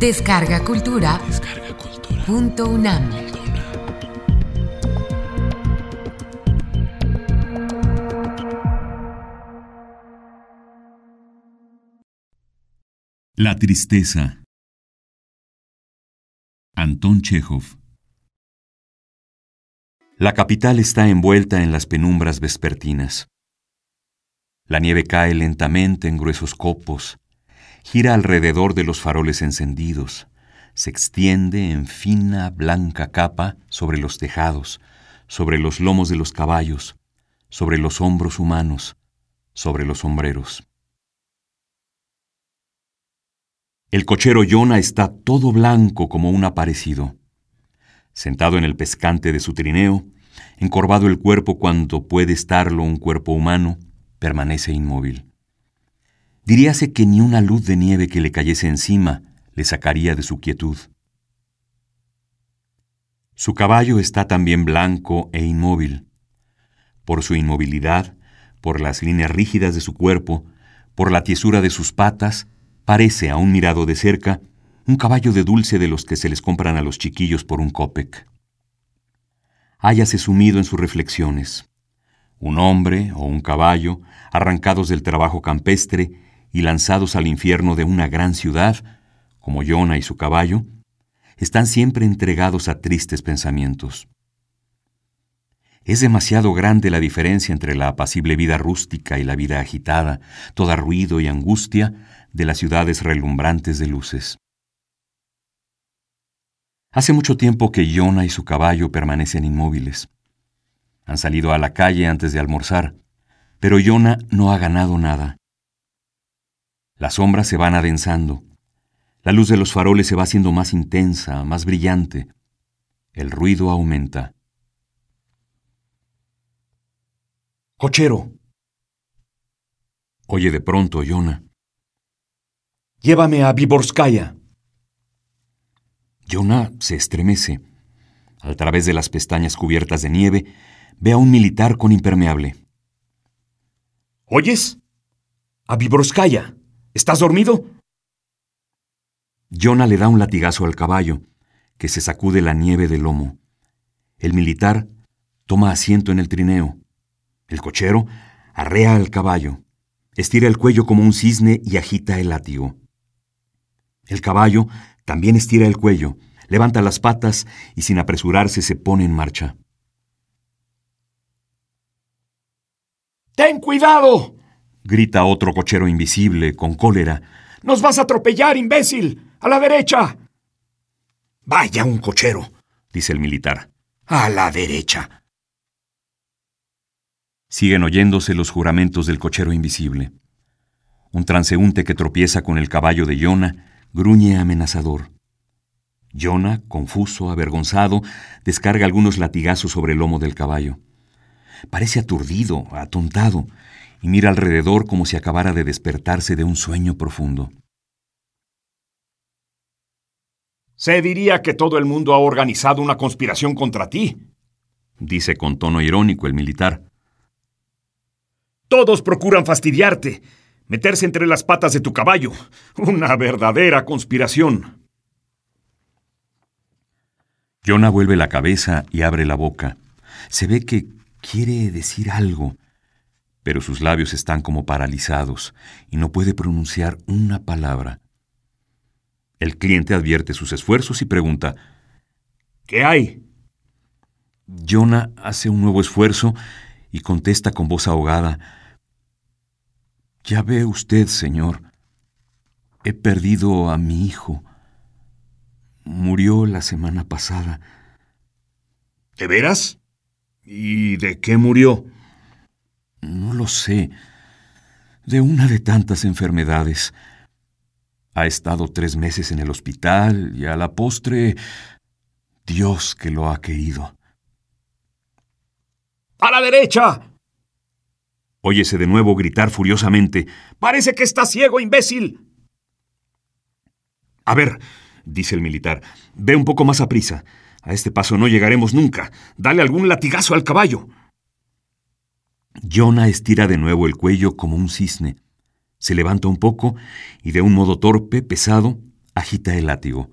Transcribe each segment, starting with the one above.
Descarga Cultura. Punto UNAM. La tristeza. Antón Chekhov. La capital está envuelta en las penumbras vespertinas. La nieve cae lentamente en gruesos copos, gira alrededor de los faroles encendidos, se extiende en fina blanca capa sobre los tejados, sobre los lomos de los caballos, sobre los hombros humanos, sobre los sombreros. El cochero Yona está todo blanco como un aparecido. Sentado en el pescante de su trineo, encorvado el cuerpo cuando puede estarlo un cuerpo humano, permanece inmóvil. Diríase que ni una luz de nieve que le cayese encima le sacaría de su quietud. Su caballo está también blanco e inmóvil. Por su inmovilidad, por las líneas rígidas de su cuerpo, por la tiesura de sus patas, parece, a un mirado de cerca, un caballo de dulce de los que se les compran a los chiquillos por un copec. Háyase sumido en sus reflexiones. Un hombre o un caballo, arrancados del trabajo campestre y lanzados al infierno de una gran ciudad, como Yona y su caballo, están siempre entregados a tristes pensamientos. Es demasiado grande la diferencia entre la apacible vida rústica y la vida agitada, toda ruido y angustia, de las ciudades relumbrantes de luces. Hace mucho tiempo que Yona y su caballo permanecen inmóviles. Han salido a la calle antes de almorzar, pero Yona no ha ganado nada. Las sombras se van adensando. La luz de los faroles se va haciendo más intensa, más brillante. El ruido aumenta. Cochero. Oye de pronto, Yona. Llévame a Viborskaya. Yona se estremece. A través de las pestañas cubiertas de nieve, ve a un militar con impermeable. ¿Oyes? A Viborskaya. ¿Estás dormido? Yona le da un latigazo al caballo, que se sacude la nieve del lomo. El militar toma asiento en el trineo. El cochero arrea al caballo, estira el cuello como un cisne y agita el látigo. El caballo también estira el cuello, levanta las patas y sin apresurarse se pone en marcha. ¡Ten cuidado! Grita otro cochero invisible con cólera. ¡Nos vas a atropellar, imbécil! ¡A la derecha! Vaya un cochero, dice el militar. A la derecha. Siguen oyéndose los juramentos del cochero invisible. Un transeúnte que tropieza con el caballo de Yona gruñe amenazador. Yona, confuso, avergonzado, descarga algunos latigazos sobre el lomo del caballo. Parece aturdido, atontado, y mira alrededor como si acabara de despertarse de un sueño profundo. Se diría que todo el mundo ha organizado una conspiración contra ti, dice con tono irónico el militar. Todos procuran fastidiarte, meterse entre las patas de tu caballo. Una verdadera conspiración. Jonah vuelve la cabeza y abre la boca. Se ve que quiere decir algo, pero sus labios están como paralizados y no puede pronunciar una palabra. El cliente advierte sus esfuerzos y pregunta, ¿Qué hay? Jonah hace un nuevo esfuerzo y contesta con voz ahogada, Ya ve usted, señor, he perdido a mi hijo. Murió la semana pasada. ¿De veras? ¿Y de qué murió? No lo sé. De una de tantas enfermedades. Ha estado tres meses en el hospital y a la postre... Dios que lo ha querido. ¡A la derecha! Óyese de nuevo gritar furiosamente. Parece que está ciego, imbécil. A ver, dice el militar, ve un poco más a prisa. A este paso no llegaremos nunca. Dale algún latigazo al caballo. Jonah estira de nuevo el cuello como un cisne. Se levanta un poco y de un modo torpe, pesado, agita el látigo.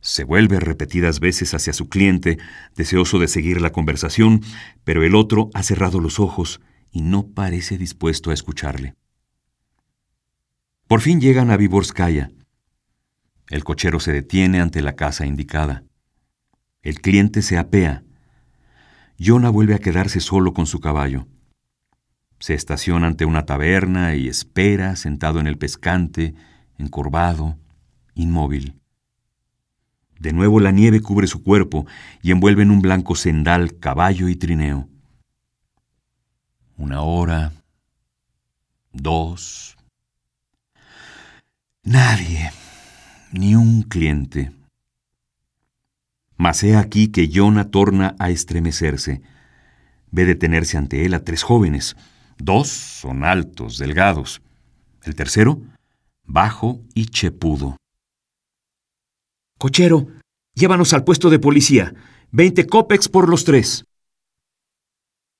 Se vuelve repetidas veces hacia su cliente, deseoso de seguir la conversación, pero el otro ha cerrado los ojos y no parece dispuesto a escucharle. Por fin llegan a Viborskaya. El cochero se detiene ante la casa indicada. El cliente se apea. Yona vuelve a quedarse solo con su caballo. Se estaciona ante una taberna y espera, sentado en el pescante, encorvado, inmóvil. De nuevo la nieve cubre su cuerpo y envuelve en un blanco sendal caballo y trineo. Una hora, dos. Nadie, ni un cliente. Mas he aquí que Yona torna a estremecerse. Ve detenerse ante él a tres jóvenes. Dos son altos, delgados. El tercero, bajo y chepudo. Cochero, llévanos al puesto de policía. Veinte copex por los tres.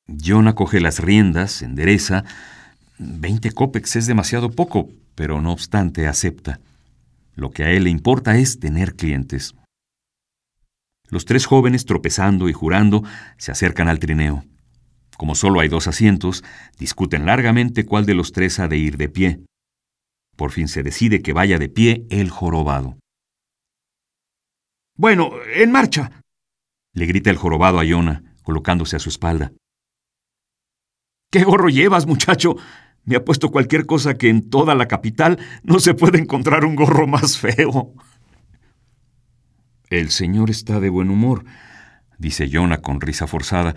Jonah coge las riendas, endereza. Veinte copex es demasiado poco, pero no obstante acepta. Lo que a él le importa es tener clientes. Los tres jóvenes, tropezando y jurando, se acercan al trineo. Como solo hay dos asientos, discuten largamente cuál de los tres ha de ir de pie. Por fin se decide que vaya de pie el jorobado. Bueno, en marcha. Le grita el jorobado a Yona, colocándose a su espalda. ¿Qué gorro llevas, muchacho? Me ha puesto cualquier cosa que en toda la capital no se puede encontrar un gorro más feo. El señor está de buen humor, dice Yona con risa forzada.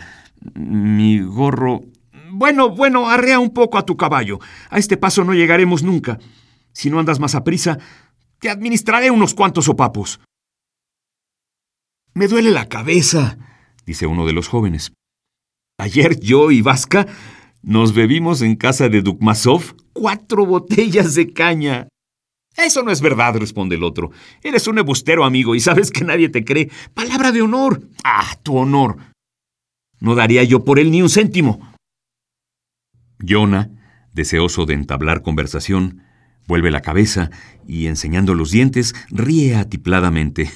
Mi gorro... Bueno, bueno, arrea un poco a tu caballo. A este paso no llegaremos nunca. Si no andas más a prisa, te administraré unos cuantos sopapos. Me duele la cabeza, dice uno de los jóvenes. Ayer yo y Vasca nos bebimos en casa de Dukmasov cuatro botellas de caña. Eso no es verdad, responde el otro. Eres un ebustero, amigo, y sabes que nadie te cree. Palabra de honor. Ah, tu honor. No daría yo por él ni un céntimo. Jonah, deseoso de entablar conversación, vuelve la cabeza y, enseñando los dientes, ríe atipladamente.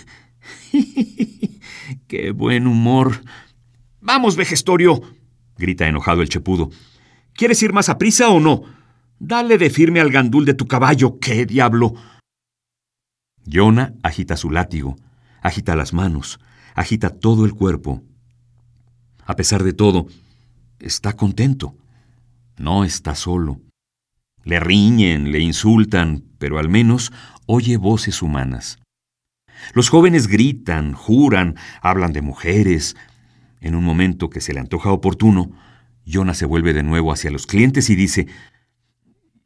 ¡Qué buen humor! Vamos, vejestorio, grita enojado el chepudo. ¿Quieres ir más a prisa o no? Dale de firme al gandul de tu caballo, qué diablo. Yona agita su látigo, agita las manos, agita todo el cuerpo. A pesar de todo, está contento. No está solo. Le riñen, le insultan, pero al menos oye voces humanas. Los jóvenes gritan, juran, hablan de mujeres. En un momento que se le antoja oportuno, Jonah se vuelve de nuevo hacia los clientes y dice,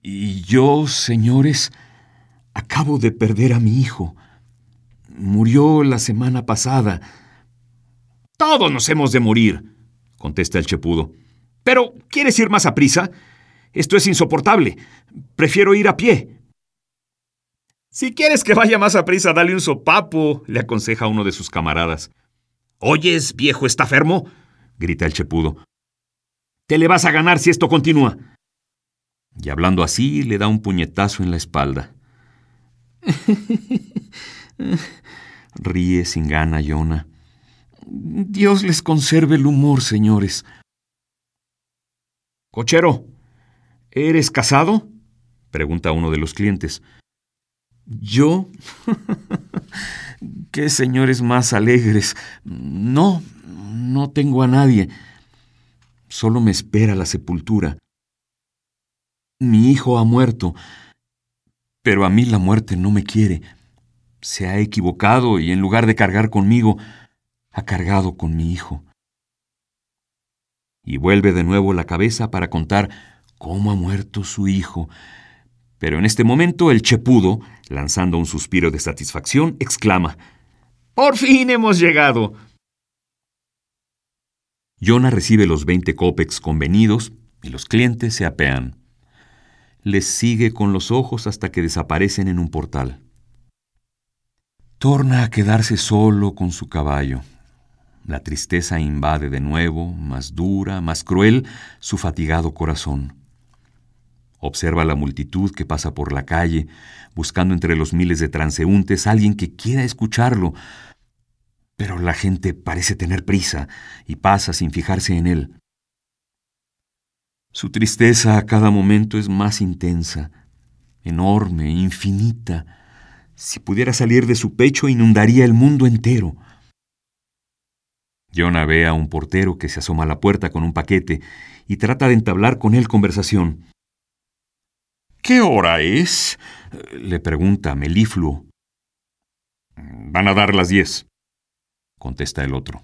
Y yo, señores, acabo de perder a mi hijo. Murió la semana pasada. Todos nos hemos de morir, contesta el chepudo. Pero, ¿quieres ir más a prisa? Esto es insoportable. Prefiero ir a pie. Si quieres que vaya más a prisa, dale un sopapo, le aconseja uno de sus camaradas. ¿Oyes, viejo estafermo? grita el chepudo. Te le vas a ganar si esto continúa. Y hablando así, le da un puñetazo en la espalda. Ríe sin gana, Yona. Dios les conserve el humor, señores. Cochero, ¿eres casado? pregunta uno de los clientes. ¿Yo? ¿Qué señores más alegres? No, no tengo a nadie. Solo me espera la sepultura. Mi hijo ha muerto, pero a mí la muerte no me quiere. Se ha equivocado y en lugar de cargar conmigo, ha cargado con mi hijo. Y vuelve de nuevo la cabeza para contar cómo ha muerto su hijo, pero en este momento el chepudo, lanzando un suspiro de satisfacción, exclama, ¡Por fin hemos llegado! Yona recibe los 20 copex convenidos y los clientes se apean. Les sigue con los ojos hasta que desaparecen en un portal. Torna a quedarse solo con su caballo. La tristeza invade de nuevo, más dura, más cruel, su fatigado corazón. Observa la multitud que pasa por la calle, buscando entre los miles de transeúntes alguien que quiera escucharlo. Pero la gente parece tener prisa y pasa sin fijarse en él. Su tristeza a cada momento es más intensa, enorme, infinita. Si pudiera salir de su pecho inundaría el mundo entero. Jonah ve a un portero que se asoma a la puerta con un paquete y trata de entablar con él conversación. ¿Qué hora es? le pregunta melifluo. Van a dar las diez, contesta el otro.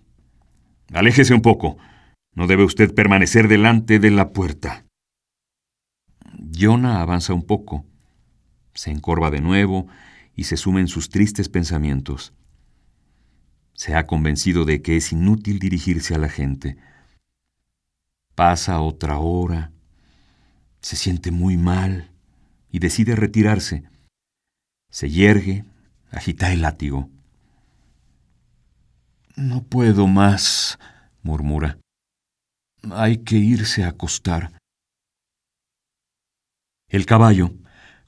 Aléjese un poco. No debe usted permanecer delante de la puerta. Jonah avanza un poco, se encorva de nuevo y se suma en sus tristes pensamientos. Se ha convencido de que es inútil dirigirse a la gente. Pasa otra hora, se siente muy mal y decide retirarse. Se yergue, agita el látigo. No puedo más, murmura. Hay que irse a acostar. El caballo,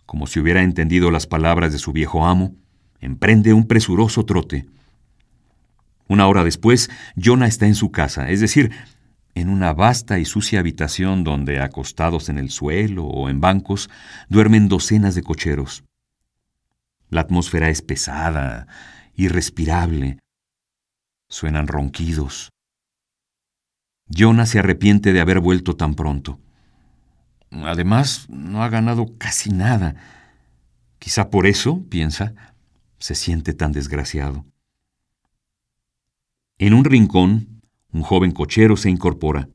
como si hubiera entendido las palabras de su viejo amo, emprende un presuroso trote. Una hora después, Jonah está en su casa, es decir, en una vasta y sucia habitación donde, acostados en el suelo o en bancos, duermen docenas de cocheros. La atmósfera es pesada, irrespirable. Suenan ronquidos. Jonah se arrepiente de haber vuelto tan pronto. Además, no ha ganado casi nada. Quizá por eso, piensa, se siente tan desgraciado. En un rincón, un joven cochero se incorpora.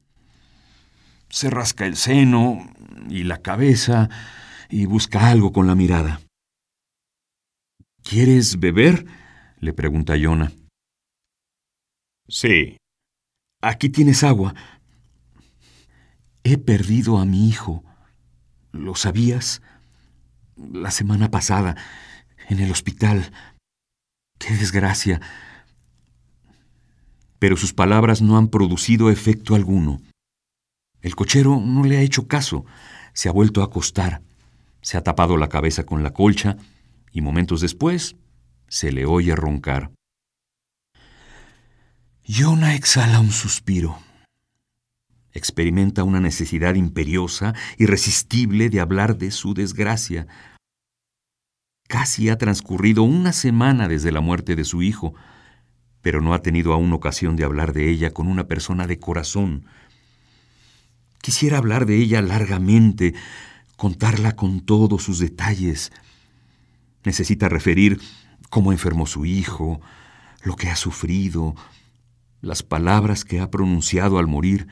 Se rasca el seno y la cabeza y busca algo con la mirada. ¿Quieres beber? le pregunta Jonah. Sí. Aquí tienes agua. He perdido a mi hijo. ¿Lo sabías? La semana pasada, en el hospital. ¡Qué desgracia! Pero sus palabras no han producido efecto alguno. El cochero no le ha hecho caso. Se ha vuelto a acostar. Se ha tapado la cabeza con la colcha y momentos después se le oye roncar. Yona exhala un suspiro. Experimenta una necesidad imperiosa, irresistible de hablar de su desgracia. Casi ha transcurrido una semana desde la muerte de su hijo, pero no ha tenido aún ocasión de hablar de ella con una persona de corazón. Quisiera hablar de ella largamente, contarla con todos sus detalles. Necesita referir cómo enfermó su hijo, lo que ha sufrido, las palabras que ha pronunciado al morir.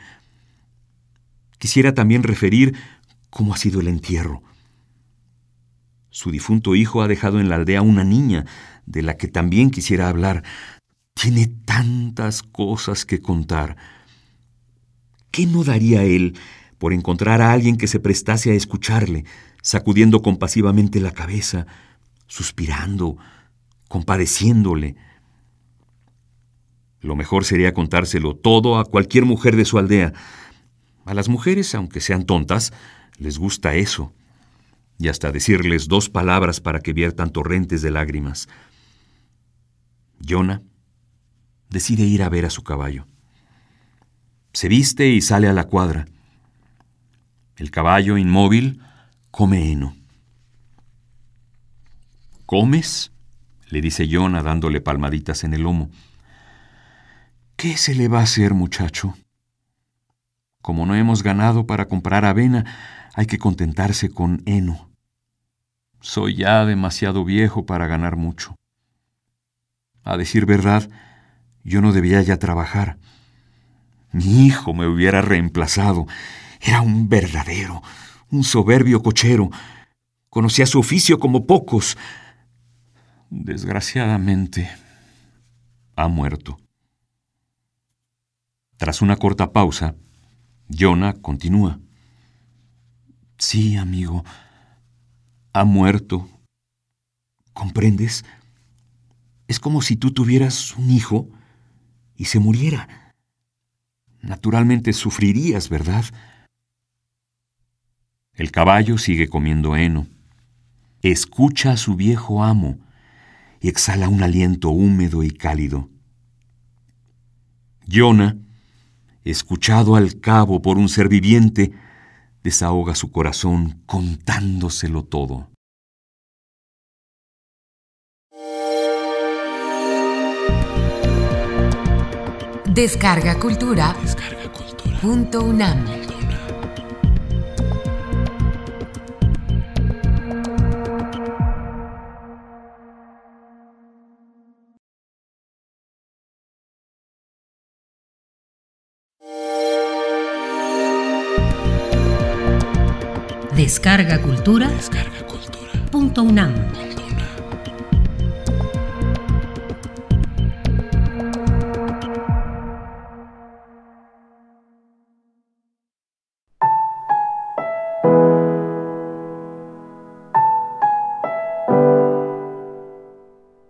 Quisiera también referir cómo ha sido el entierro. Su difunto hijo ha dejado en la aldea una niña, de la que también quisiera hablar. Tiene tantas cosas que contar. ¿Qué no daría él por encontrar a alguien que se prestase a escucharle, sacudiendo compasivamente la cabeza, suspirando, compadeciéndole? Lo mejor sería contárselo todo a cualquier mujer de su aldea. A las mujeres, aunque sean tontas, les gusta eso. Y hasta decirles dos palabras para que viertan torrentes de lágrimas. Jonah decide ir a ver a su caballo. Se viste y sale a la cuadra. El caballo, inmóvil, come heno. ¿Comes? le dice Jonah dándole palmaditas en el lomo. ¿Qué se le va a hacer, muchacho? Como no hemos ganado para comprar avena, hay que contentarse con heno. Soy ya demasiado viejo para ganar mucho. A decir verdad, yo no debía ya trabajar. Mi hijo me hubiera reemplazado. Era un verdadero, un soberbio cochero. Conocía su oficio como pocos. Desgraciadamente, ha muerto. Tras una corta pausa, Jonah continúa. Sí, amigo, ha muerto. ¿Comprendes? Es como si tú tuvieras un hijo y se muriera. Naturalmente sufrirías, ¿verdad? El caballo sigue comiendo heno. Escucha a su viejo amo y exhala un aliento húmedo y cálido. Yona, escuchado al cabo por un ser viviente, desahoga su corazón contándoselo todo. Descarga Cultura. Punto UNAM. Descarga Cultura. Punto UNAM.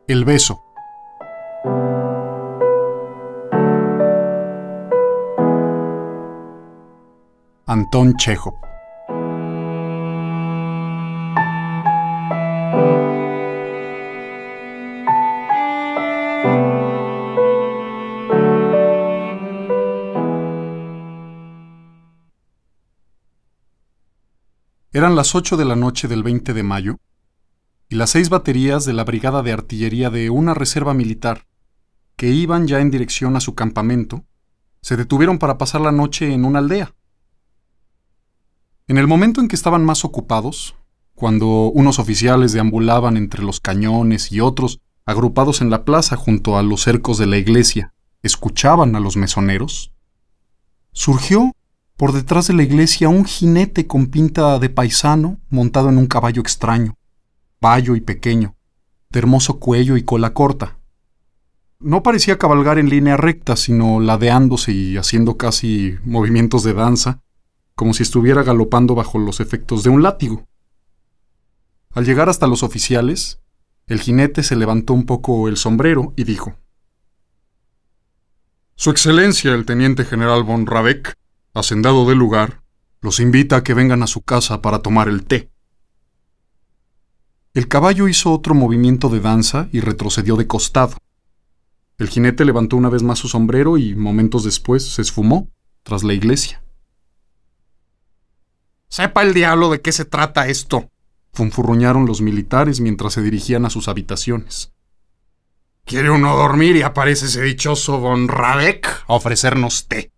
El beso. Anton Chekhov. Eran las 8 de la noche del 20 de mayo y las seis baterías de la Brigada de Artillería de una reserva militar, que iban ya en dirección a su campamento, se detuvieron para pasar la noche en una aldea. En el momento en que estaban más ocupados, cuando unos oficiales deambulaban entre los cañones y otros, agrupados en la plaza junto a los cercos de la iglesia, escuchaban a los mesoneros, surgió por detrás de la iglesia un jinete con pinta de paisano montado en un caballo extraño bayo y pequeño, de hermoso cuello y cola corta. No parecía cabalgar en línea recta, sino ladeándose y haciendo casi movimientos de danza, como si estuviera galopando bajo los efectos de un látigo. Al llegar hasta los oficiales, el jinete se levantó un poco el sombrero y dijo: Su Excelencia el Teniente General von Rabeck, hacendado del lugar, los invita a que vengan a su casa para tomar el té. El caballo hizo otro movimiento de danza y retrocedió de costado. El jinete levantó una vez más su sombrero y momentos después se esfumó tras la iglesia. Sepa el diablo de qué se trata esto, funfurruñaron los militares mientras se dirigían a sus habitaciones. Quiere uno dormir y aparece ese dichoso von Rabeck a ofrecernos té.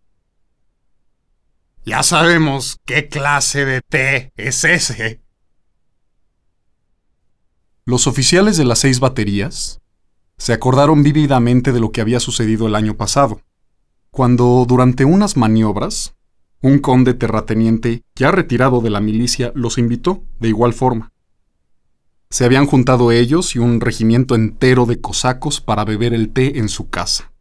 Ya sabemos qué clase de té es ese. Los oficiales de las seis baterías se acordaron vívidamente de lo que había sucedido el año pasado, cuando durante unas maniobras, un conde terrateniente ya retirado de la milicia los invitó de igual forma. Se habían juntado ellos y un regimiento entero de cosacos para beber el té en su casa.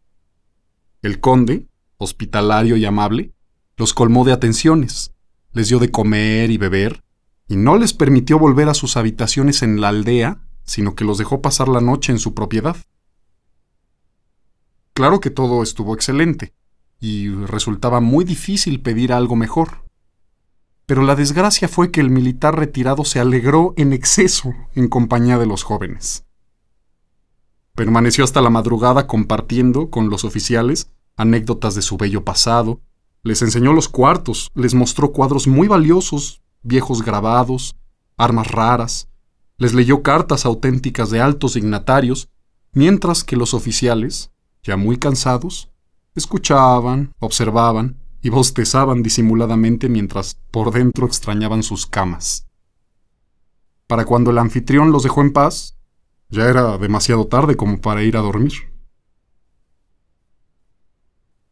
El conde, hospitalario y amable, los colmó de atenciones, les dio de comer y beber, y no les permitió volver a sus habitaciones en la aldea, sino que los dejó pasar la noche en su propiedad. Claro que todo estuvo excelente, y resultaba muy difícil pedir algo mejor. Pero la desgracia fue que el militar retirado se alegró en exceso en compañía de los jóvenes. Permaneció hasta la madrugada compartiendo con los oficiales anécdotas de su bello pasado, les enseñó los cuartos, les mostró cuadros muy valiosos viejos grabados, armas raras, les leyó cartas auténticas de altos dignatarios, mientras que los oficiales, ya muy cansados, escuchaban, observaban y bostezaban disimuladamente mientras por dentro extrañaban sus camas. Para cuando el anfitrión los dejó en paz, ya era demasiado tarde como para ir a dormir.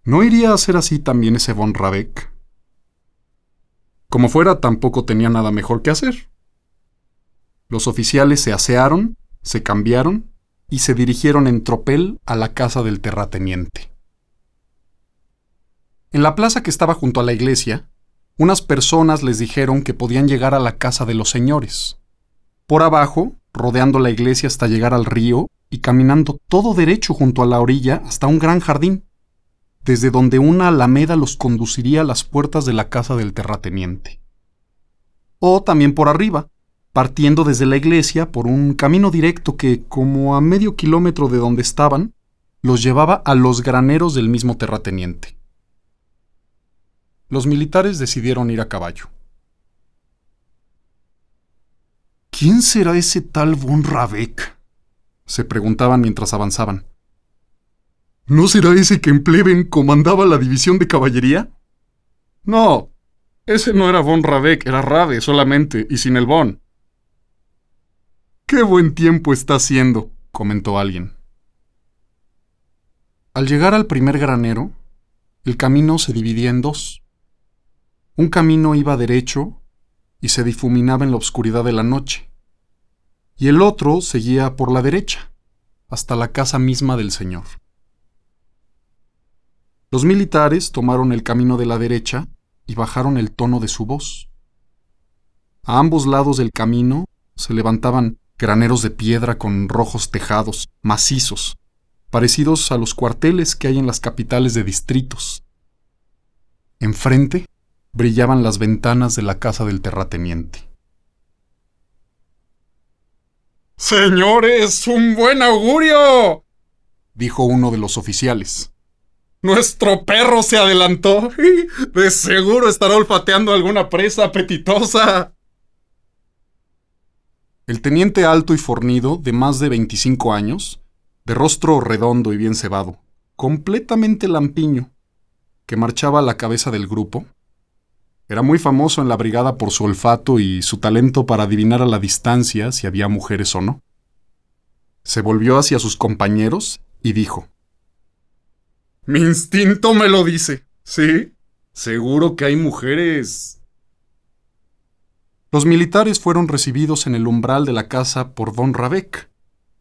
¿No iría a ser así también ese von Rabeck? Como fuera, tampoco tenía nada mejor que hacer. Los oficiales se asearon, se cambiaron y se dirigieron en tropel a la casa del terrateniente. En la plaza que estaba junto a la iglesia, unas personas les dijeron que podían llegar a la casa de los señores. Por abajo, rodeando la iglesia hasta llegar al río y caminando todo derecho junto a la orilla hasta un gran jardín desde donde una alameda los conduciría a las puertas de la casa del terrateniente. o también por arriba, partiendo desde la iglesia por un camino directo que, como a medio kilómetro de donde estaban, los llevaba a los graneros del mismo terrateniente. Los militares decidieron ir a caballo. ¿Quién será ese tal von Rabeck? se preguntaban mientras avanzaban. ¿No será ese que en Pleven comandaba la división de caballería? No, ese no era von Rabeck, era Rabe solamente, y sin el von. Qué buen tiempo está haciendo, comentó alguien. Al llegar al primer granero, el camino se dividía en dos. Un camino iba derecho y se difuminaba en la oscuridad de la noche, y el otro seguía por la derecha, hasta la casa misma del señor. Los militares tomaron el camino de la derecha y bajaron el tono de su voz. A ambos lados del camino se levantaban graneros de piedra con rojos tejados, macizos, parecidos a los cuarteles que hay en las capitales de distritos. Enfrente brillaban las ventanas de la casa del terrateniente. Señores, un buen augurio, dijo uno de los oficiales. Nuestro perro se adelantó de seguro estará olfateando alguna presa apetitosa. El teniente alto y fornido, de más de 25 años, de rostro redondo y bien cebado, completamente lampiño, que marchaba a la cabeza del grupo, era muy famoso en la brigada por su olfato y su talento para adivinar a la distancia si había mujeres o no. Se volvió hacia sus compañeros y dijo, Mi instinto me lo dice, ¿sí? Seguro que hay mujeres los militares fueron recibidos en el umbral de la casa por Von Rabeck,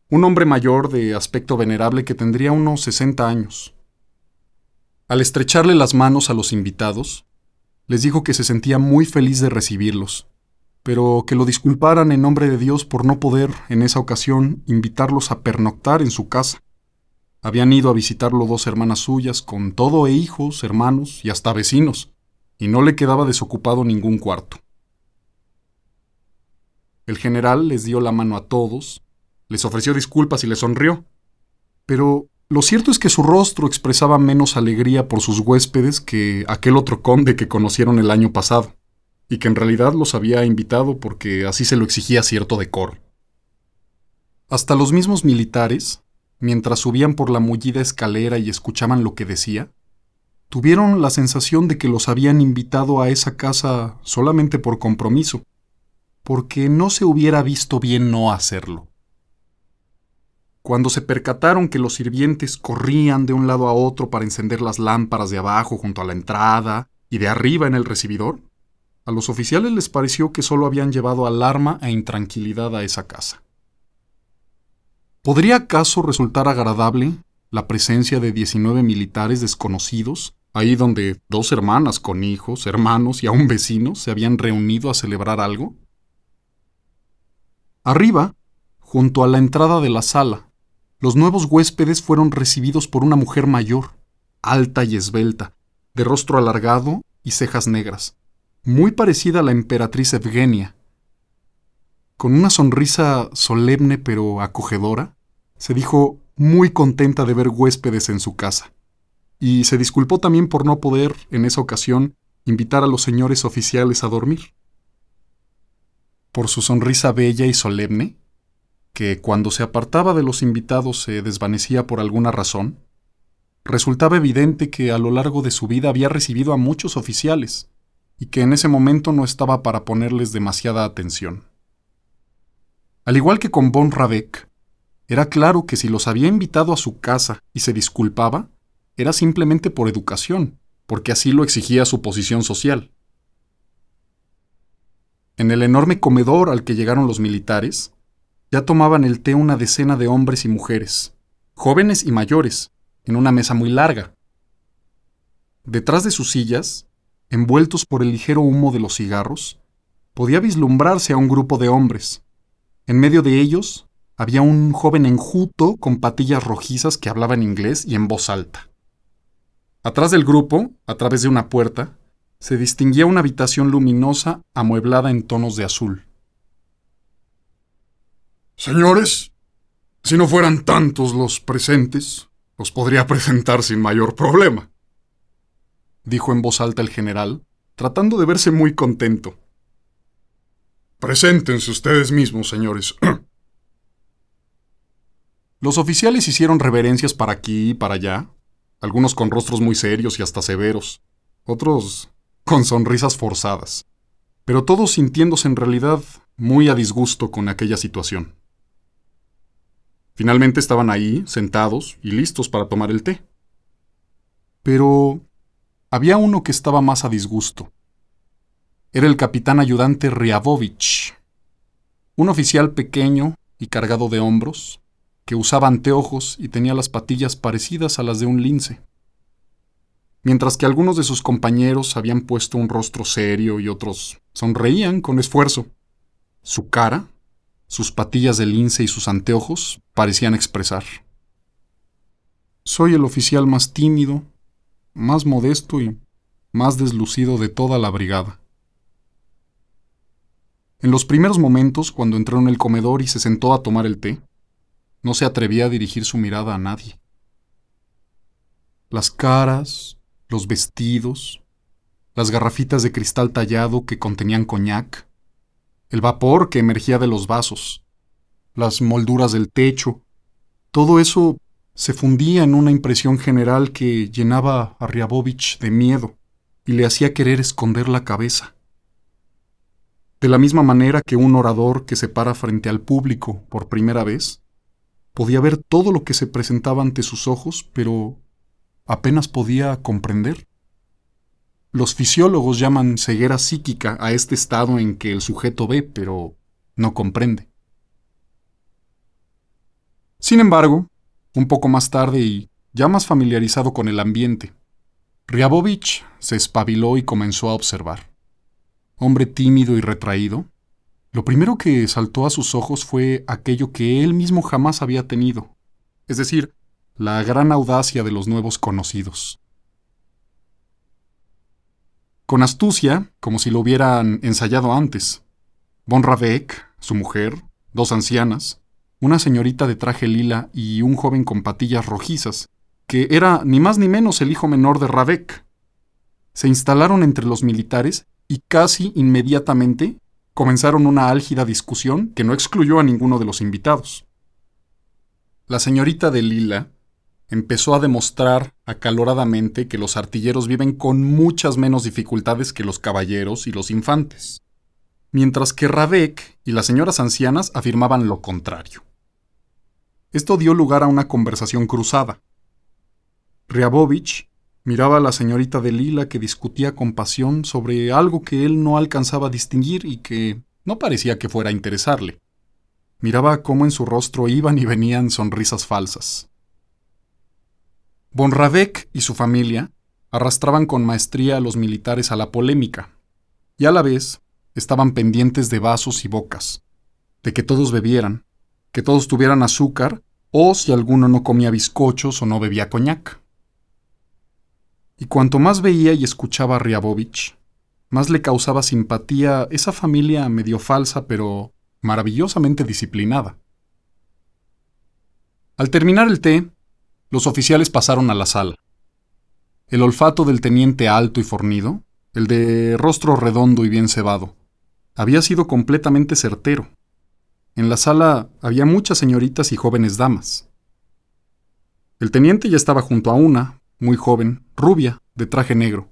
un hombre mayor de aspecto venerable que tendría unos 60 años. Al estrecharle las manos a los invitados, les dijo que se sentía muy feliz de recibirlos, pero que lo disculparan en nombre de Dios por no poder, en esa ocasión, invitarlos a pernoctar en su casa. Habían ido a visitarlo dos hermanas suyas, con todo e hijos, hermanos y hasta vecinos, y no le quedaba desocupado ningún cuarto. El general les dio la mano a todos, les ofreció disculpas y les sonrió. Pero lo cierto es que su rostro expresaba menos alegría por sus huéspedes que aquel otro conde que conocieron el año pasado, y que en realidad los había invitado porque así se lo exigía cierto decoro. Hasta los mismos militares, mientras subían por la mullida escalera y escuchaban lo que decía, tuvieron la sensación de que los habían invitado a esa casa solamente por compromiso, porque no se hubiera visto bien no hacerlo. Cuando se percataron que los sirvientes corrían de un lado a otro para encender las lámparas de abajo junto a la entrada y de arriba en el recibidor, a los oficiales les pareció que solo habían llevado alarma e intranquilidad a esa casa. ¿Podría acaso resultar agradable la presencia de 19 militares desconocidos, ahí donde dos hermanas con hijos, hermanos y aún vecinos se habían reunido a celebrar algo? Arriba, junto a la entrada de la sala, los nuevos huéspedes fueron recibidos por una mujer mayor, alta y esbelta, de rostro alargado y cejas negras, muy parecida a la emperatriz Evgenia. Con una sonrisa solemne pero acogedora, se dijo muy contenta de ver huéspedes en su casa, y se disculpó también por no poder, en esa ocasión, invitar a los señores oficiales a dormir por su sonrisa bella y solemne, que cuando se apartaba de los invitados se desvanecía por alguna razón, resultaba evidente que a lo largo de su vida había recibido a muchos oficiales, y que en ese momento no estaba para ponerles demasiada atención. Al igual que con Von Rabeck, era claro que si los había invitado a su casa y se disculpaba, era simplemente por educación, porque así lo exigía su posición social. En el enorme comedor al que llegaron los militares, ya tomaban el té una decena de hombres y mujeres, jóvenes y mayores, en una mesa muy larga. Detrás de sus sillas, envueltos por el ligero humo de los cigarros, podía vislumbrarse a un grupo de hombres. En medio de ellos había un joven enjuto con patillas rojizas que hablaba en inglés y en voz alta. Atrás del grupo, a través de una puerta, se distinguía una habitación luminosa amueblada en tonos de azul. Señores, si no fueran tantos los presentes, os podría presentar sin mayor problema, dijo en voz alta el general, tratando de verse muy contento. Preséntense ustedes mismos, señores. Los oficiales hicieron reverencias para aquí y para allá, algunos con rostros muy serios y hasta severos, otros con sonrisas forzadas, pero todos sintiéndose en realidad muy a disgusto con aquella situación. Finalmente estaban ahí, sentados y listos para tomar el té. Pero había uno que estaba más a disgusto. Era el capitán ayudante Ryabovich, un oficial pequeño y cargado de hombros, que usaba anteojos y tenía las patillas parecidas a las de un lince. Mientras que algunos de sus compañeros habían puesto un rostro serio y otros sonreían con esfuerzo. Su cara, sus patillas de lince y sus anteojos parecían expresar. Soy el oficial más tímido, más modesto y más deslucido de toda la brigada. En los primeros momentos, cuando entró en el comedor y se sentó a tomar el té, no se atrevía a dirigir su mirada a nadie. Las caras, los vestidos, las garrafitas de cristal tallado que contenían coñac, el vapor que emergía de los vasos, las molduras del techo, todo eso se fundía en una impresión general que llenaba a Ryabovich de miedo y le hacía querer esconder la cabeza. De la misma manera que un orador que se para frente al público por primera vez Podía ver todo lo que se presentaba ante sus ojos, pero apenas podía comprender. Los fisiólogos llaman ceguera psíquica a este estado en que el sujeto ve, pero no comprende. Sin embargo, un poco más tarde y ya más familiarizado con el ambiente, Ryabovich se espabiló y comenzó a observar. Hombre tímido y retraído, lo primero que saltó a sus ojos fue aquello que él mismo jamás había tenido, es decir, la gran audacia de los nuevos conocidos. Con astucia, como si lo hubieran ensayado antes, Von Rabeck, su mujer, dos ancianas, una señorita de traje lila y un joven con patillas rojizas, que era ni más ni menos el hijo menor de Rabeck, se instalaron entre los militares y casi inmediatamente comenzaron una álgida discusión que no excluyó a ninguno de los invitados. La señorita de Lila empezó a demostrar acaloradamente que los artilleros viven con muchas menos dificultades que los caballeros y los infantes, mientras que Radek y las señoras ancianas afirmaban lo contrario. Esto dio lugar a una conversación cruzada. Ryabovich Miraba a la señorita de Lila que discutía con pasión sobre algo que él no alcanzaba a distinguir y que no parecía que fuera a interesarle. Miraba cómo en su rostro iban y venían sonrisas falsas. Von Radek y su familia arrastraban con maestría a los militares a la polémica, y a la vez estaban pendientes de vasos y bocas, de que todos bebieran, que todos tuvieran azúcar, o si alguno no comía bizcochos o no bebía coñac. Y cuanto más veía y escuchaba a Ryabovich, más le causaba simpatía esa familia medio falsa pero maravillosamente disciplinada. Al terminar el té, los oficiales pasaron a la sala. El olfato del teniente alto y fornido, el de rostro redondo y bien cebado, había sido completamente certero. En la sala había muchas señoritas y jóvenes damas. El teniente ya estaba junto a una, muy joven, rubia, de traje negro.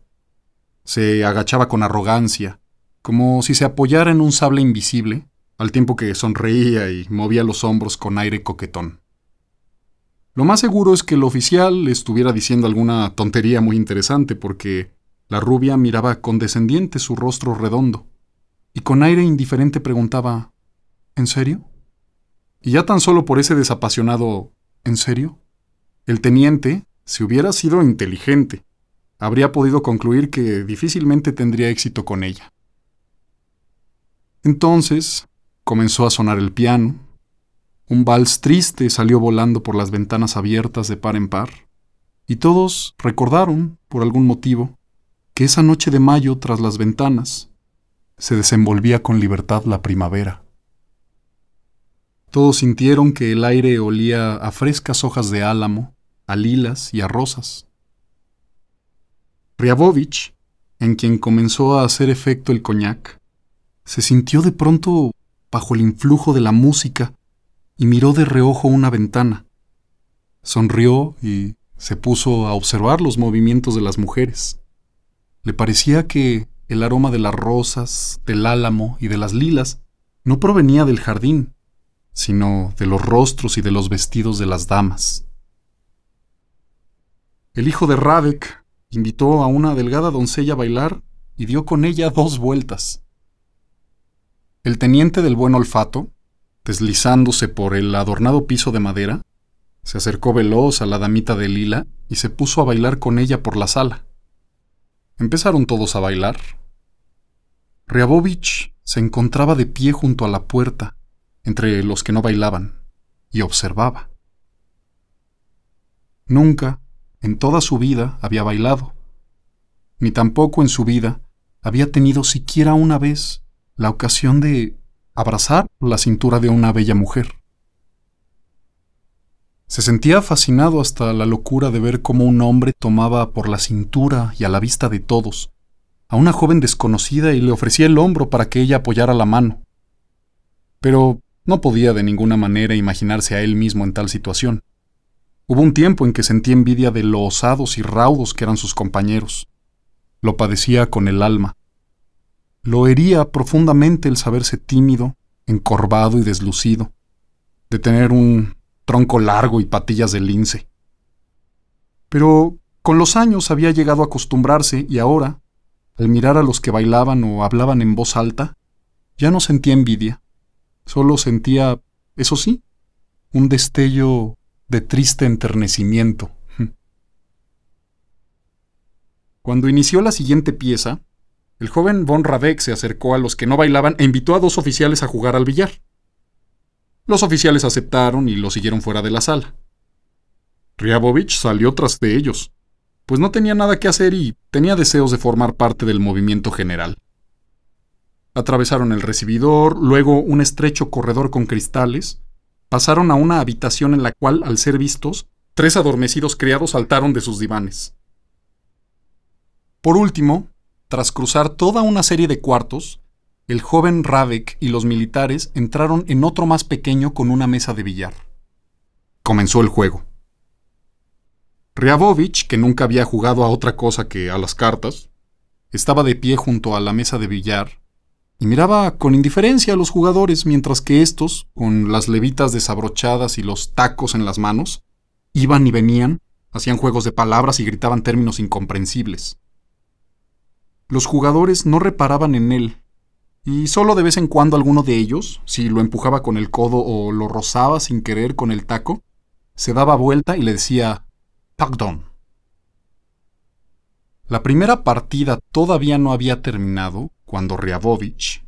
Se agachaba con arrogancia, como si se apoyara en un sable invisible, al tiempo que sonreía y movía los hombros con aire coquetón. Lo más seguro es que el oficial le estuviera diciendo alguna tontería muy interesante, porque la rubia miraba condescendiente su rostro redondo, y con aire indiferente preguntaba ¿En serio? Y ya tan solo por ese desapasionado ¿En serio? El teniente, si hubiera sido inteligente, habría podido concluir que difícilmente tendría éxito con ella. Entonces comenzó a sonar el piano, un vals triste salió volando por las ventanas abiertas de par en par, y todos recordaron, por algún motivo, que esa noche de mayo tras las ventanas se desenvolvía con libertad la primavera. Todos sintieron que el aire olía a frescas hojas de álamo, a lilas y a rosas. Ryabovich, en quien comenzó a hacer efecto el coñac, se sintió de pronto bajo el influjo de la música y miró de reojo una ventana. Sonrió y se puso a observar los movimientos de las mujeres. Le parecía que el aroma de las rosas, del álamo y de las lilas no provenía del jardín, sino de los rostros y de los vestidos de las damas. El hijo de Radek invitó a una delgada doncella a bailar y dio con ella dos vueltas. El teniente del buen olfato, deslizándose por el adornado piso de madera, se acercó veloz a la damita de lila y se puso a bailar con ella por la sala. Empezaron todos a bailar. Ryabovich se encontraba de pie junto a la puerta, entre los que no bailaban, y observaba. Nunca, en toda su vida, había bailado, ni tampoco en su vida había tenido siquiera una vez la ocasión de abrazar la cintura de una bella mujer. Se sentía fascinado hasta la locura de ver cómo un hombre tomaba por la cintura y a la vista de todos a una joven desconocida y le ofrecía el hombro para que ella apoyara la mano. Pero no podía de ninguna manera imaginarse a él mismo en tal situación. Hubo un tiempo en que sentía envidia de lo osados y raudos que eran sus compañeros. Lo padecía con el alma. Lo hería profundamente el saberse tímido, encorvado y deslucido, de tener un tronco largo y patillas de lince. Pero con los años había llegado a acostumbrarse y ahora, al mirar a los que bailaban o hablaban en voz alta, ya no sentía envidia, solo sentía, eso sí, un destello de triste enternecimiento. Cuando inició la siguiente pieza, el joven von Rabeck se acercó a los que no bailaban e invitó a dos oficiales a jugar al billar. Los oficiales aceptaron y lo siguieron fuera de la sala. Ryabovich salió tras de ellos, pues no tenía nada que hacer y tenía deseos de formar parte del movimiento general. Atravesaron el recibidor, luego un estrecho corredor con cristales, pasaron a una habitación en la cual, al ser vistos, tres adormecidos criados saltaron de sus divanes. Por último, tras cruzar toda una serie de cuartos, el joven Radek y los militares entraron en otro más pequeño con una mesa de billar. Comenzó el juego. Ryabovich, que nunca había jugado a otra cosa que a las cartas, estaba de pie junto a la mesa de billar y miraba con indiferencia a los jugadores mientras que estos, con las levitas desabrochadas y los tacos en las manos, iban y venían, hacían juegos de palabras y gritaban términos incomprensibles. Los jugadores no reparaban en él, y solo de vez en cuando alguno de ellos, si lo empujaba con el codo o lo rozaba sin querer con el taco, se daba vuelta y le decía Pardon. La primera partida todavía no había terminado cuando Ryabovich,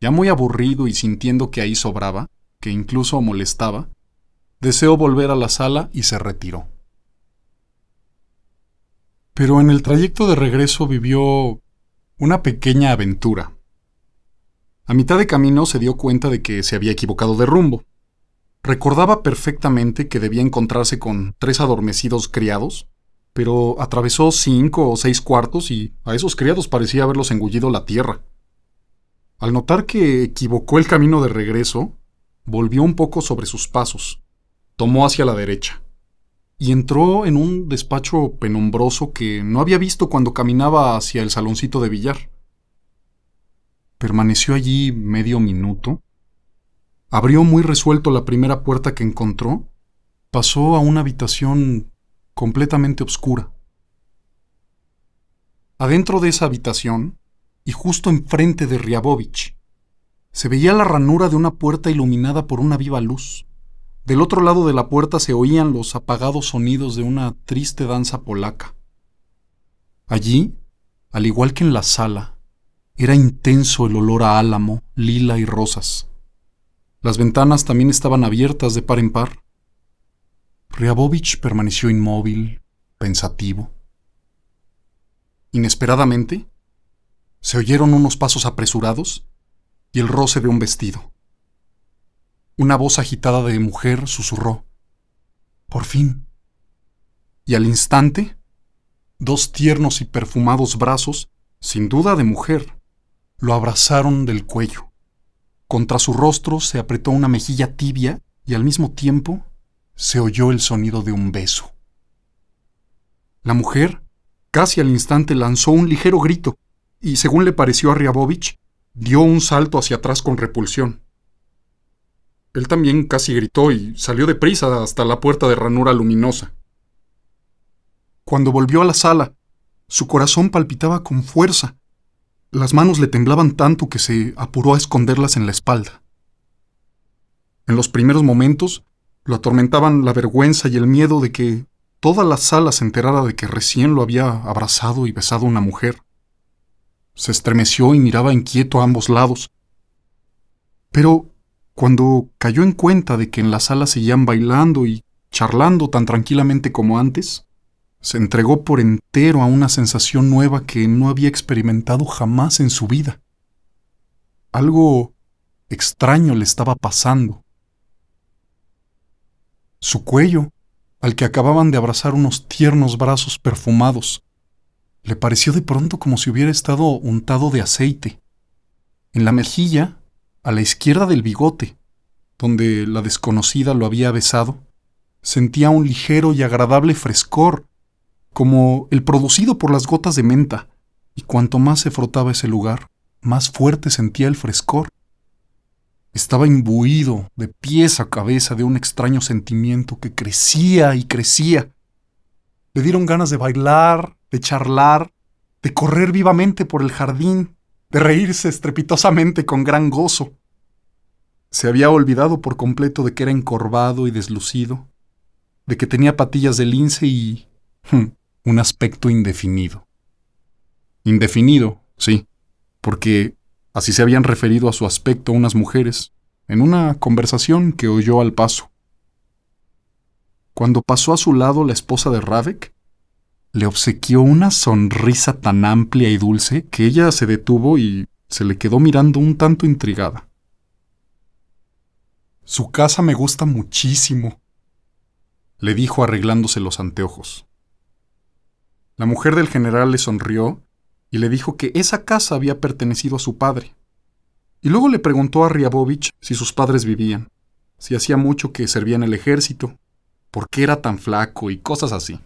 ya muy aburrido y sintiendo que ahí sobraba, que incluso molestaba, deseó volver a la sala y se retiró. Pero en el trayecto de regreso vivió una pequeña aventura. A mitad de camino se dio cuenta de que se había equivocado de rumbo. Recordaba perfectamente que debía encontrarse con tres adormecidos criados, pero atravesó cinco o seis cuartos y a esos criados parecía haberlos engullido la tierra. Al notar que equivocó el camino de regreso, volvió un poco sobre sus pasos, tomó hacia la derecha y entró en un despacho penumbroso que no había visto cuando caminaba hacia el saloncito de billar. Permaneció allí medio minuto Abrió muy resuelto la primera puerta que encontró, pasó a una habitación completamente oscura. Adentro de esa habitación, y justo enfrente de Ryabovich, se veía la ranura de una puerta iluminada por una viva luz. Del otro lado de la puerta se oían los apagados sonidos de una triste danza polaca. Allí, al igual que en la sala, era intenso el olor a álamo, lila y rosas. Las ventanas también estaban abiertas de par en par. Ryabovich permaneció inmóvil, pensativo. Inesperadamente, se oyeron unos pasos apresurados y el roce de un vestido. Una voz agitada de mujer susurró, Por fin. Y al instante, dos tiernos y perfumados brazos, sin duda de mujer, lo abrazaron del cuello. Contra su rostro se apretó una mejilla tibia y al mismo tiempo se oyó el sonido de un beso. La mujer, casi al instante, lanzó un ligero grito y, según le pareció a Riabovich, dio un salto hacia atrás con repulsión. Él también casi gritó y salió deprisa hasta la puerta de ranura luminosa. Cuando volvió a la sala, su corazón palpitaba con fuerza. Las manos le temblaban tanto que se apuró a esconderlas en la espalda. En los primeros momentos lo atormentaban la vergüenza y el miedo de que toda la sala se enterara de que recién lo había abrazado y besado una mujer. Se estremeció y miraba inquieto a ambos lados. Pero cuando cayó en cuenta de que en la sala seguían bailando y charlando tan tranquilamente como antes, se entregó por entero a una sensación nueva que no había experimentado jamás en su vida. Algo extraño le estaba pasando. Su cuello, al que acababan de abrazar unos tiernos brazos perfumados, le pareció de pronto como si hubiera estado untado de aceite. En la mejilla, a la izquierda del bigote, donde la desconocida lo había besado, sentía un ligero y agradable frescor, como el producido por las gotas de menta, y cuanto más se frotaba ese lugar, más fuerte sentía el frescor. Estaba imbuido de pies a cabeza de un extraño sentimiento que crecía y crecía. Le dieron ganas de bailar, de charlar, de correr vivamente por el jardín, de reírse estrepitosamente con gran gozo. Se había olvidado por completo de que era encorvado y deslucido, de que tenía patillas de lince y hm, un aspecto indefinido. Indefinido, sí, porque así se habían referido a su aspecto unas mujeres en una conversación que oyó al paso. Cuando pasó a su lado la esposa de Ravek, le obsequió una sonrisa tan amplia y dulce que ella se detuvo y se le quedó mirando un tanto intrigada. Su casa me gusta muchísimo, le dijo arreglándose los anteojos. La mujer del general le sonrió y le dijo que esa casa había pertenecido a su padre. Y luego le preguntó a Riabovich si sus padres vivían, si hacía mucho que servía en el ejército, por qué era tan flaco y cosas así.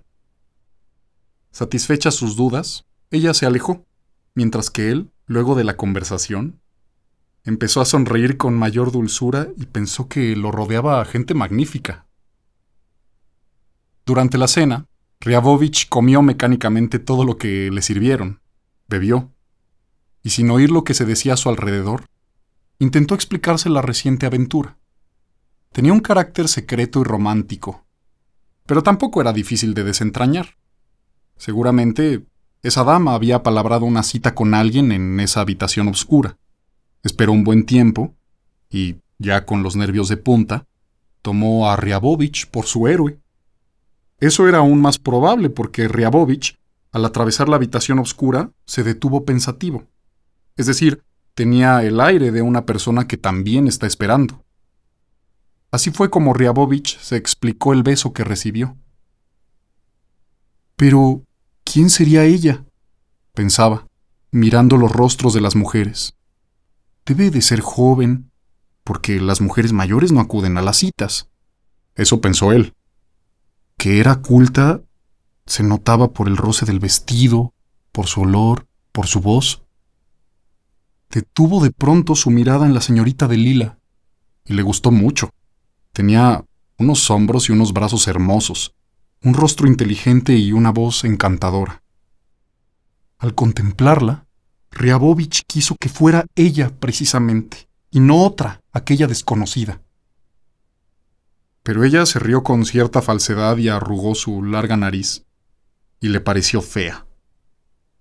Satisfechas sus dudas, ella se alejó, mientras que él, luego de la conversación, empezó a sonreír con mayor dulzura y pensó que lo rodeaba gente magnífica. Durante la cena, Ryabovich comió mecánicamente todo lo que le sirvieron, bebió, y sin oír lo que se decía a su alrededor, intentó explicarse la reciente aventura. Tenía un carácter secreto y romántico, pero tampoco era difícil de desentrañar. Seguramente esa dama había palabrado una cita con alguien en esa habitación oscura. Esperó un buen tiempo y, ya con los nervios de punta, tomó a Ryabovich por su héroe. Eso era aún más probable porque Ryabovich, al atravesar la habitación oscura, se detuvo pensativo. Es decir, tenía el aire de una persona que también está esperando. Así fue como Ryabovich se explicó el beso que recibió. Pero, ¿quién sería ella? pensaba, mirando los rostros de las mujeres. Debe de ser joven, porque las mujeres mayores no acuden a las citas. Eso pensó él. Que era culta se notaba por el roce del vestido, por su olor, por su voz. Detuvo de pronto su mirada en la señorita de Lila, y le gustó mucho. Tenía unos hombros y unos brazos hermosos, un rostro inteligente y una voz encantadora. Al contemplarla, Riabovich quiso que fuera ella precisamente, y no otra, aquella desconocida. Pero ella se rió con cierta falsedad y arrugó su larga nariz, y le pareció fea.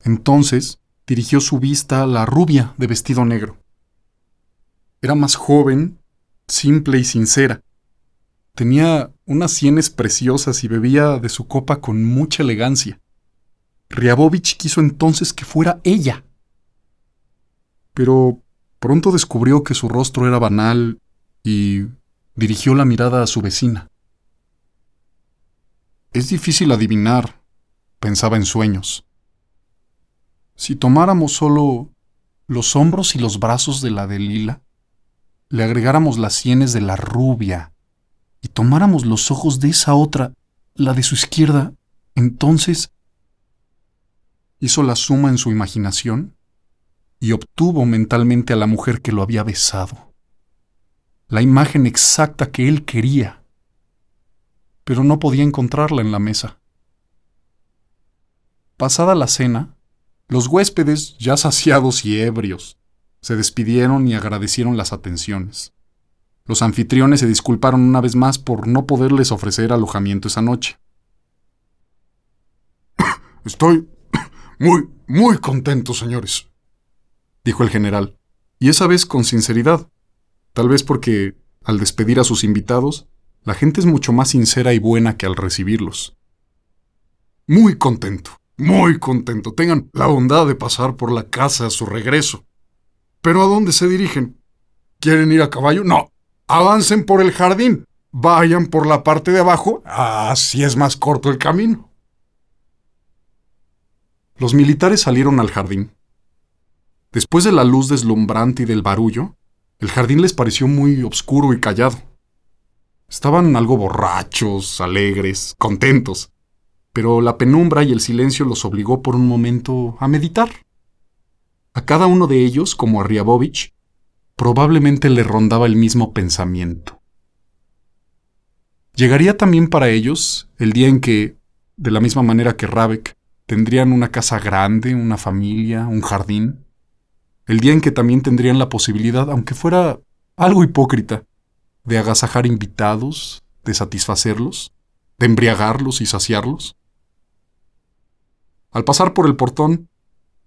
Entonces dirigió su vista a la rubia de vestido negro. Era más joven, simple y sincera, Tenía unas sienes preciosas y bebía de su copa con mucha elegancia. Riabovich quiso entonces que fuera ella. Pero pronto descubrió que su rostro era banal y dirigió la mirada a su vecina. Es difícil adivinar, pensaba en sueños. Si tomáramos solo los hombros y los brazos de la de Lila, le agregáramos las sienes de la rubia y tomáramos los ojos de esa otra, la de su izquierda, entonces hizo la suma en su imaginación y obtuvo mentalmente a la mujer que lo había besado. La imagen exacta que él quería, pero no podía encontrarla en la mesa. Pasada la cena, los huéspedes, ya saciados y ebrios, se despidieron y agradecieron las atenciones. Los anfitriones se disculparon una vez más por no poderles ofrecer alojamiento esa noche. Estoy muy, muy contento, señores, dijo el general, y esa vez con sinceridad, tal vez porque, al despedir a sus invitados, la gente es mucho más sincera y buena que al recibirlos. Muy contento, muy contento. Tengan la bondad de pasar por la casa a su regreso. ¿Pero a dónde se dirigen? ¿Quieren ir a caballo? No. Avancen por el jardín. Vayan por la parte de abajo. Así es más corto el camino. Los militares salieron al jardín. Después de la luz deslumbrante y del barullo, el jardín les pareció muy oscuro y callado. Estaban algo borrachos, alegres, contentos, pero la penumbra y el silencio los obligó por un momento a meditar. A cada uno de ellos, como a Riabovich, probablemente le rondaba el mismo pensamiento. Llegaría también para ellos el día en que, de la misma manera que Rabeck, Tendrían una casa grande, una familia, un jardín. El día en que también tendrían la posibilidad, aunque fuera algo hipócrita, de agasajar invitados, de satisfacerlos, de embriagarlos y saciarlos. Al pasar por el portón,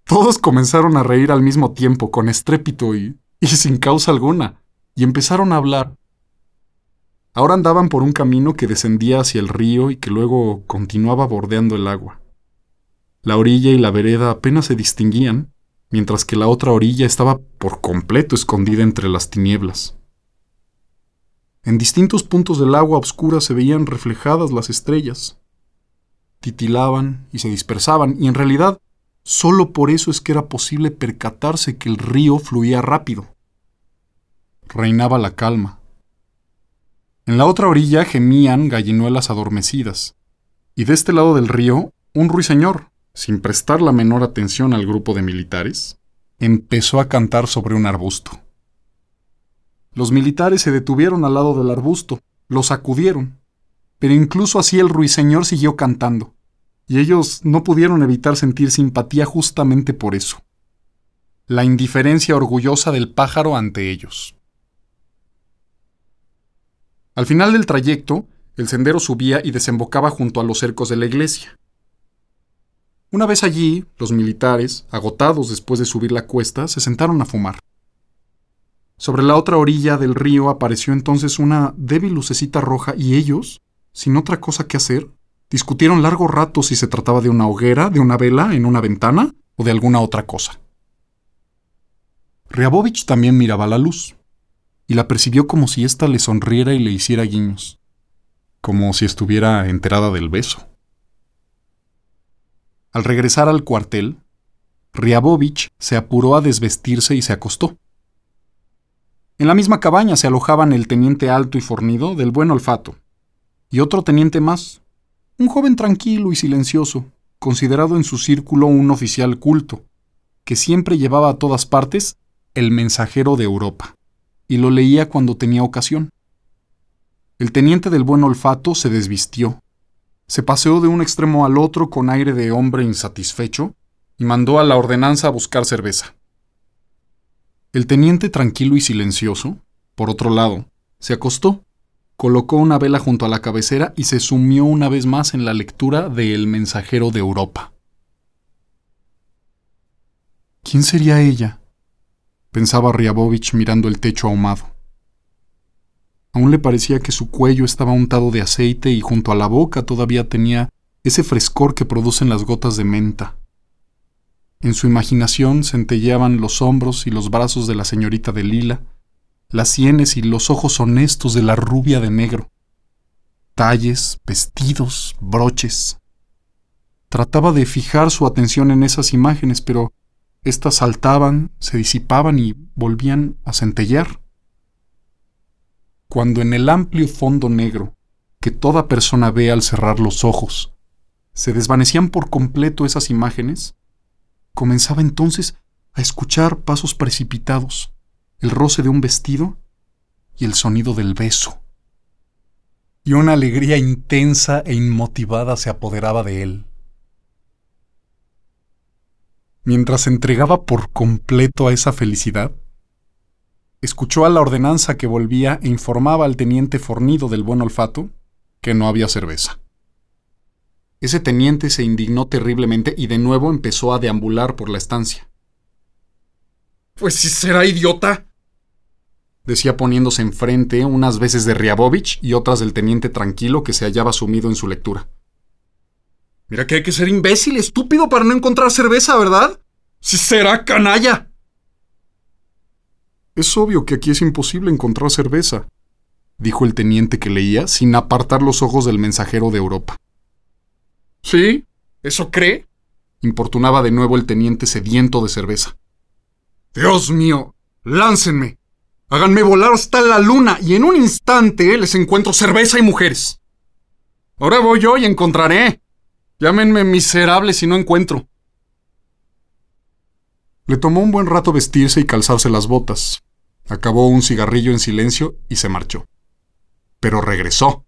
todos comenzaron a reír al mismo tiempo, con estrépito y, sin causa alguna, y empezaron a hablar. Ahora andaban por un camino que descendía hacia el río y que luego continuaba bordeando el agua. La orilla y la vereda apenas se distinguían, mientras que la otra orilla estaba por completo escondida entre las tinieblas. En distintos puntos del agua oscura se veían reflejadas las estrellas. Titilaban y se dispersaban, y en realidad solo por eso es que era posible percatarse que el río fluía rápido. Reinaba la calma. En la otra orilla gemían gallinuelas adormecidas, y de este lado del río un ruiseñor, sin prestar la menor atención al grupo de militares, empezó a cantar sobre un arbusto. Los militares se detuvieron al lado del arbusto, lo sacudieron, pero incluso así el ruiseñor siguió cantando, y ellos no pudieron evitar sentir simpatía justamente por eso. La indiferencia orgullosa del pájaro ante ellos. Al final del trayecto, el sendero subía y desembocaba junto a los cercos de la iglesia. Una vez allí, los militares, agotados después de subir la cuesta, se sentaron a fumar. Sobre la otra orilla del río apareció entonces una débil lucecita roja y ellos, sin otra cosa que hacer, discutieron largo rato si se trataba de una hoguera, de una vela en una ventana o de alguna otra cosa. Riabovich también miraba la luz, y la percibió como si ésta le sonriera y le hiciera guiños, como si estuviera enterada del beso. Al regresar al cuartel, Riabovich se apuró a desvestirse y se acostó. En la misma cabaña se alojaban el teniente alto y fornido del buen olfato, y otro teniente más, un joven tranquilo y silencioso, considerado en su círculo un oficial culto, que siempre llevaba a todas partes el mensajero de Europa, y lo leía cuando tenía ocasión. El teniente del buen olfato se desvistió, se paseó de un extremo al otro con aire de hombre insatisfecho y mandó a la ordenanza a buscar cerveza. El teniente tranquilo y silencioso, por otro lado, se acostó, colocó una vela junto a la cabecera y se sumió una vez más en la lectura de El mensajero de Europa. ¿Quién sería ella? pensaba Riabovich mirando el techo ahumado. Aún le parecía que su cuello estaba untado de aceite y junto a la boca todavía tenía ese frescor que producen las gotas de menta. En su imaginación centelleaban los hombros y los brazos de la señorita de lila, las sienes y los ojos honestos de la rubia de negro. Talles, vestidos, broches. Trataba de fijar su atención en esas imágenes, pero éstas saltaban, se disipaban y volvían a centellear. Cuando en el amplio fondo negro, que toda persona ve al cerrar los ojos, se desvanecían por completo esas imágenes, comenzaba entonces a escuchar pasos precipitados, el roce de un vestido y el sonido del beso. Y una alegría intensa e inmotivada se apoderaba de él. Mientras se entregaba por completo a esa felicidad, escuchó a la ordenanza que volvía e informaba al teniente fornido del buen olfato que no había cerveza. Ese teniente se indignó terriblemente y de nuevo empezó a deambular por la estancia. Pues si será idiota, decía poniéndose enfrente unas veces de Riabovich y otras del teniente tranquilo que se hallaba sumido en su lectura. Mira que hay que ser imbécil, estúpido para no encontrar cerveza, ¿verdad? Si será canalla. Es obvio que aquí es imposible encontrar cerveza, dijo el teniente que leía sin apartar los ojos del mensajero de Europa. ¿Sí? ¿Eso cree? importunaba de nuevo el teniente sediento de cerveza. Dios mío, láncenme. Háganme volar hasta la luna y en un instante les encuentro cerveza y mujeres. Ahora voy yo y encontraré. Llámenme miserable si no encuentro. Le tomó un buen rato vestirse y calzarse las botas. Acabó un cigarrillo en silencio y se marchó. Pero regresó.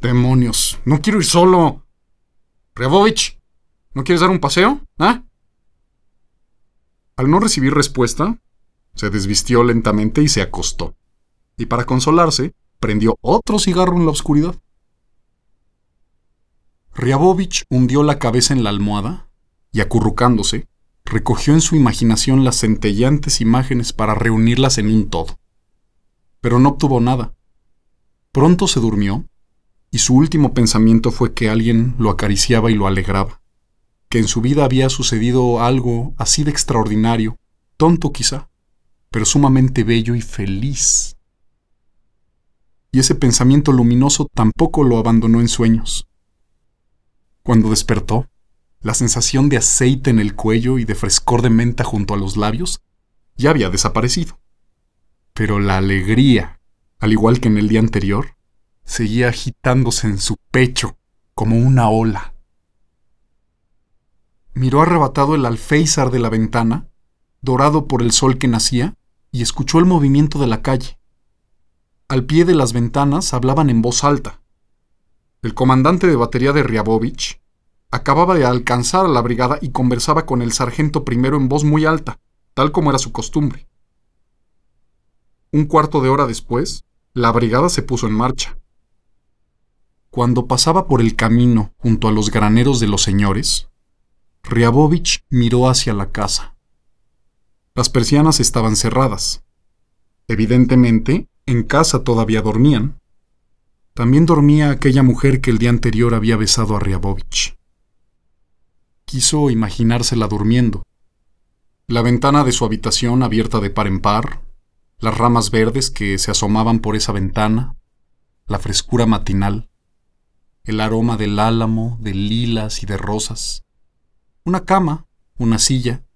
Demonios, no quiero ir solo. Rebovich, ¿no quieres dar un paseo? ¿Ah? Al no recibir respuesta, se desvistió lentamente y se acostó. Y para consolarse, prendió otro cigarro en la oscuridad. Riabovich hundió la cabeza en la almohada y, acurrucándose, recogió en su imaginación las centellantes imágenes para reunirlas en un todo. Pero no obtuvo nada. Pronto se durmió, y su último pensamiento fue que alguien lo acariciaba y lo alegraba, que en su vida había sucedido algo así de extraordinario, tonto quizá, pero sumamente bello y feliz. Y ese pensamiento luminoso tampoco lo abandonó en sueños. Cuando despertó, la sensación de aceite en el cuello y de frescor de menta junto a los labios ya había desaparecido. Pero la alegría, al igual que en el día anterior, seguía agitándose en su pecho como una ola. Miró arrebatado el alféizar de la ventana, dorado por el sol que nacía, y escuchó el movimiento de la calle. Al pie de las ventanas hablaban en voz alta. El comandante de batería de Riabovich acababa de alcanzar a la brigada y conversaba con el sargento primero en voz muy alta, tal como era su costumbre. Un cuarto de hora después, la brigada se puso en marcha. Cuando pasaba por el camino junto a los graneros de los señores, Riabovich miró hacia la casa. Las persianas estaban cerradas. Evidentemente, en casa todavía dormían. También dormía aquella mujer que el día anterior había besado a Riabovich quiso imaginársela durmiendo. La ventana de su habitación abierta de par en par, las ramas verdes que se asomaban por esa ventana, la frescura matinal, el aroma del álamo, de lilas y de rosas, una cama, una silla,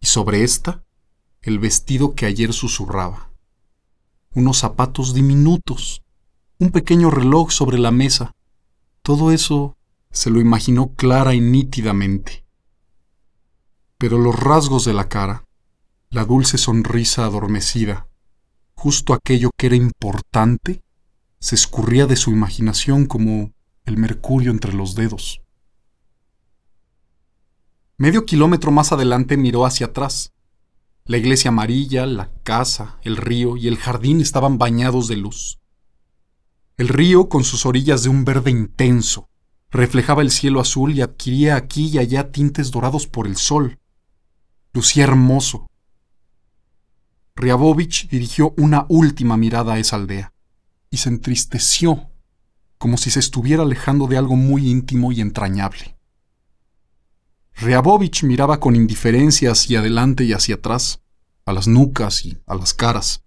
y sobre esta, el vestido que ayer susurraba, unos zapatos diminutos, un pequeño reloj sobre la mesa, todo eso se lo imaginó clara y nítidamente pero los rasgos de la cara, la dulce sonrisa adormecida, justo aquello que era importante, se escurría de su imaginación como el mercurio entre los dedos. Medio kilómetro más adelante miró hacia atrás. La iglesia amarilla, la casa, el río y el jardín estaban bañados de luz. El río, con sus orillas de un verde intenso, reflejaba el cielo azul y adquiría aquí y allá tintes dorados por el sol, lucía hermoso. Riabovich dirigió una última mirada a esa aldea y se entristeció como si se estuviera alejando de algo muy íntimo y entrañable. Reabovich miraba con indiferencia hacia adelante y hacia atrás, a las nucas y a las caras.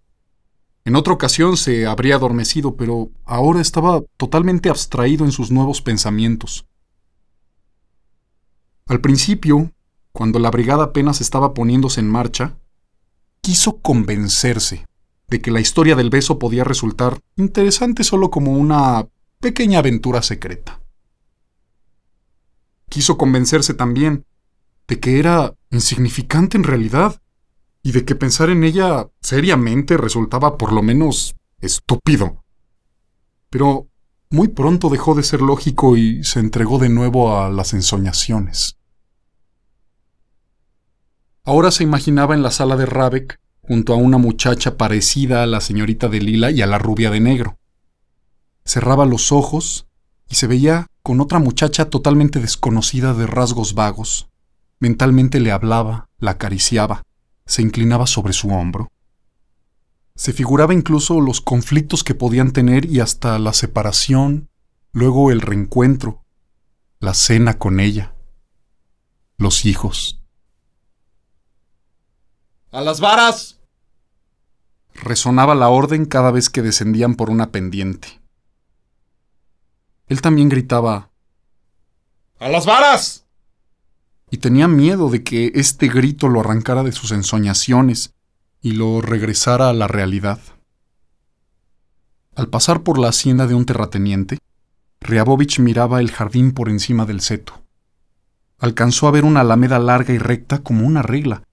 En otra ocasión se habría adormecido, pero ahora estaba totalmente abstraído en sus nuevos pensamientos. Al principio, cuando la brigada apenas estaba poniéndose en marcha, quiso convencerse de que la historia del beso podía resultar interesante solo como una pequeña aventura secreta. Quiso convencerse también de que era insignificante en realidad y de que pensar en ella seriamente resultaba por lo menos estúpido. Pero muy pronto dejó de ser lógico y se entregó de nuevo a las ensoñaciones. Ahora se imaginaba en la sala de Rabeck junto a una muchacha parecida a la señorita de lila y a la rubia de negro. Cerraba los ojos y se veía con otra muchacha totalmente desconocida de rasgos vagos. Mentalmente le hablaba, la acariciaba, se inclinaba sobre su hombro. Se figuraba incluso los conflictos que podían tener y hasta la separación, luego el reencuentro, la cena con ella, los hijos. ¡A las varas! Resonaba la orden cada vez que descendían por una pendiente. Él también gritaba ¡A las varas! Y tenía miedo de que este grito lo arrancara de sus ensoñaciones y lo regresara a la realidad. Al pasar por la hacienda de un terrateniente, Riabovich miraba el jardín por encima del seto. Alcanzó a ver una alameda larga y recta como una regla,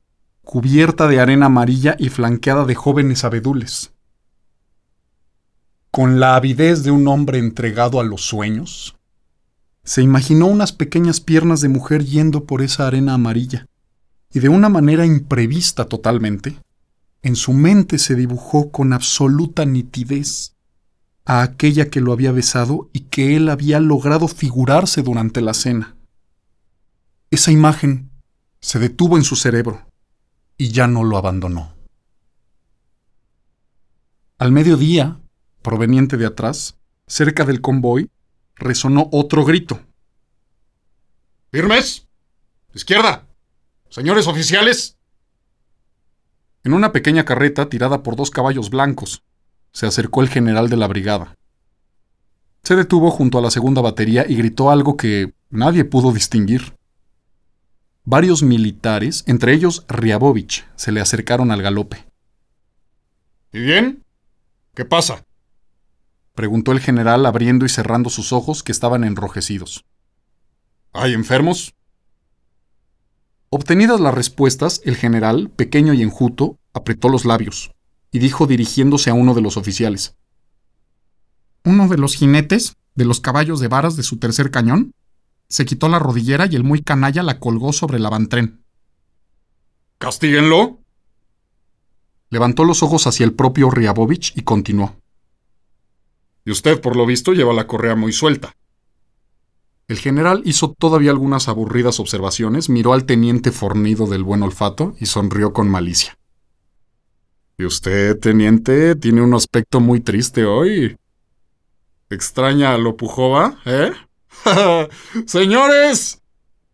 cubierta de arena amarilla y flanqueada de jóvenes abedules. Con la avidez de un hombre entregado a los sueños, se imaginó unas pequeñas piernas de mujer yendo por esa arena amarilla, y de una manera imprevista totalmente, en su mente se dibujó con absoluta nitidez a aquella que lo había besado y que él había logrado figurarse durante la cena. Esa imagen se detuvo en su cerebro y ya no lo abandonó. Al mediodía, proveniente de atrás, cerca del convoy, resonó otro grito. ¡Firmes! ¡Izquierda! ¡Señores oficiales! En una pequeña carreta tirada por dos caballos blancos, se acercó el general de la brigada. Se detuvo junto a la segunda batería y gritó algo que nadie pudo distinguir. Varios militares, entre ellos Riabovich, se le acercaron al galope. ¿Y bien? ¿Qué pasa? Preguntó el general abriendo y cerrando sus ojos que estaban enrojecidos. ¿Hay enfermos? Obtenidas las respuestas, el general, pequeño y enjuto, apretó los labios y dijo dirigiéndose a uno de los oficiales. Uno de los jinetes, de los caballos de varas de su tercer cañón, se quitó la rodillera y el muy canalla la colgó sobre el avantren. ¡Castíguenlo! Levantó los ojos hacia el propio Riabovich y continuó. Y usted, por lo visto, lleva la correa muy suelta. El general hizo todavía algunas aburridas observaciones, miró al teniente fornido del buen olfato y sonrió con malicia. Y usted, teniente, tiene un aspecto muy triste hoy. ¿Extraña a Lopujova, eh? Señores,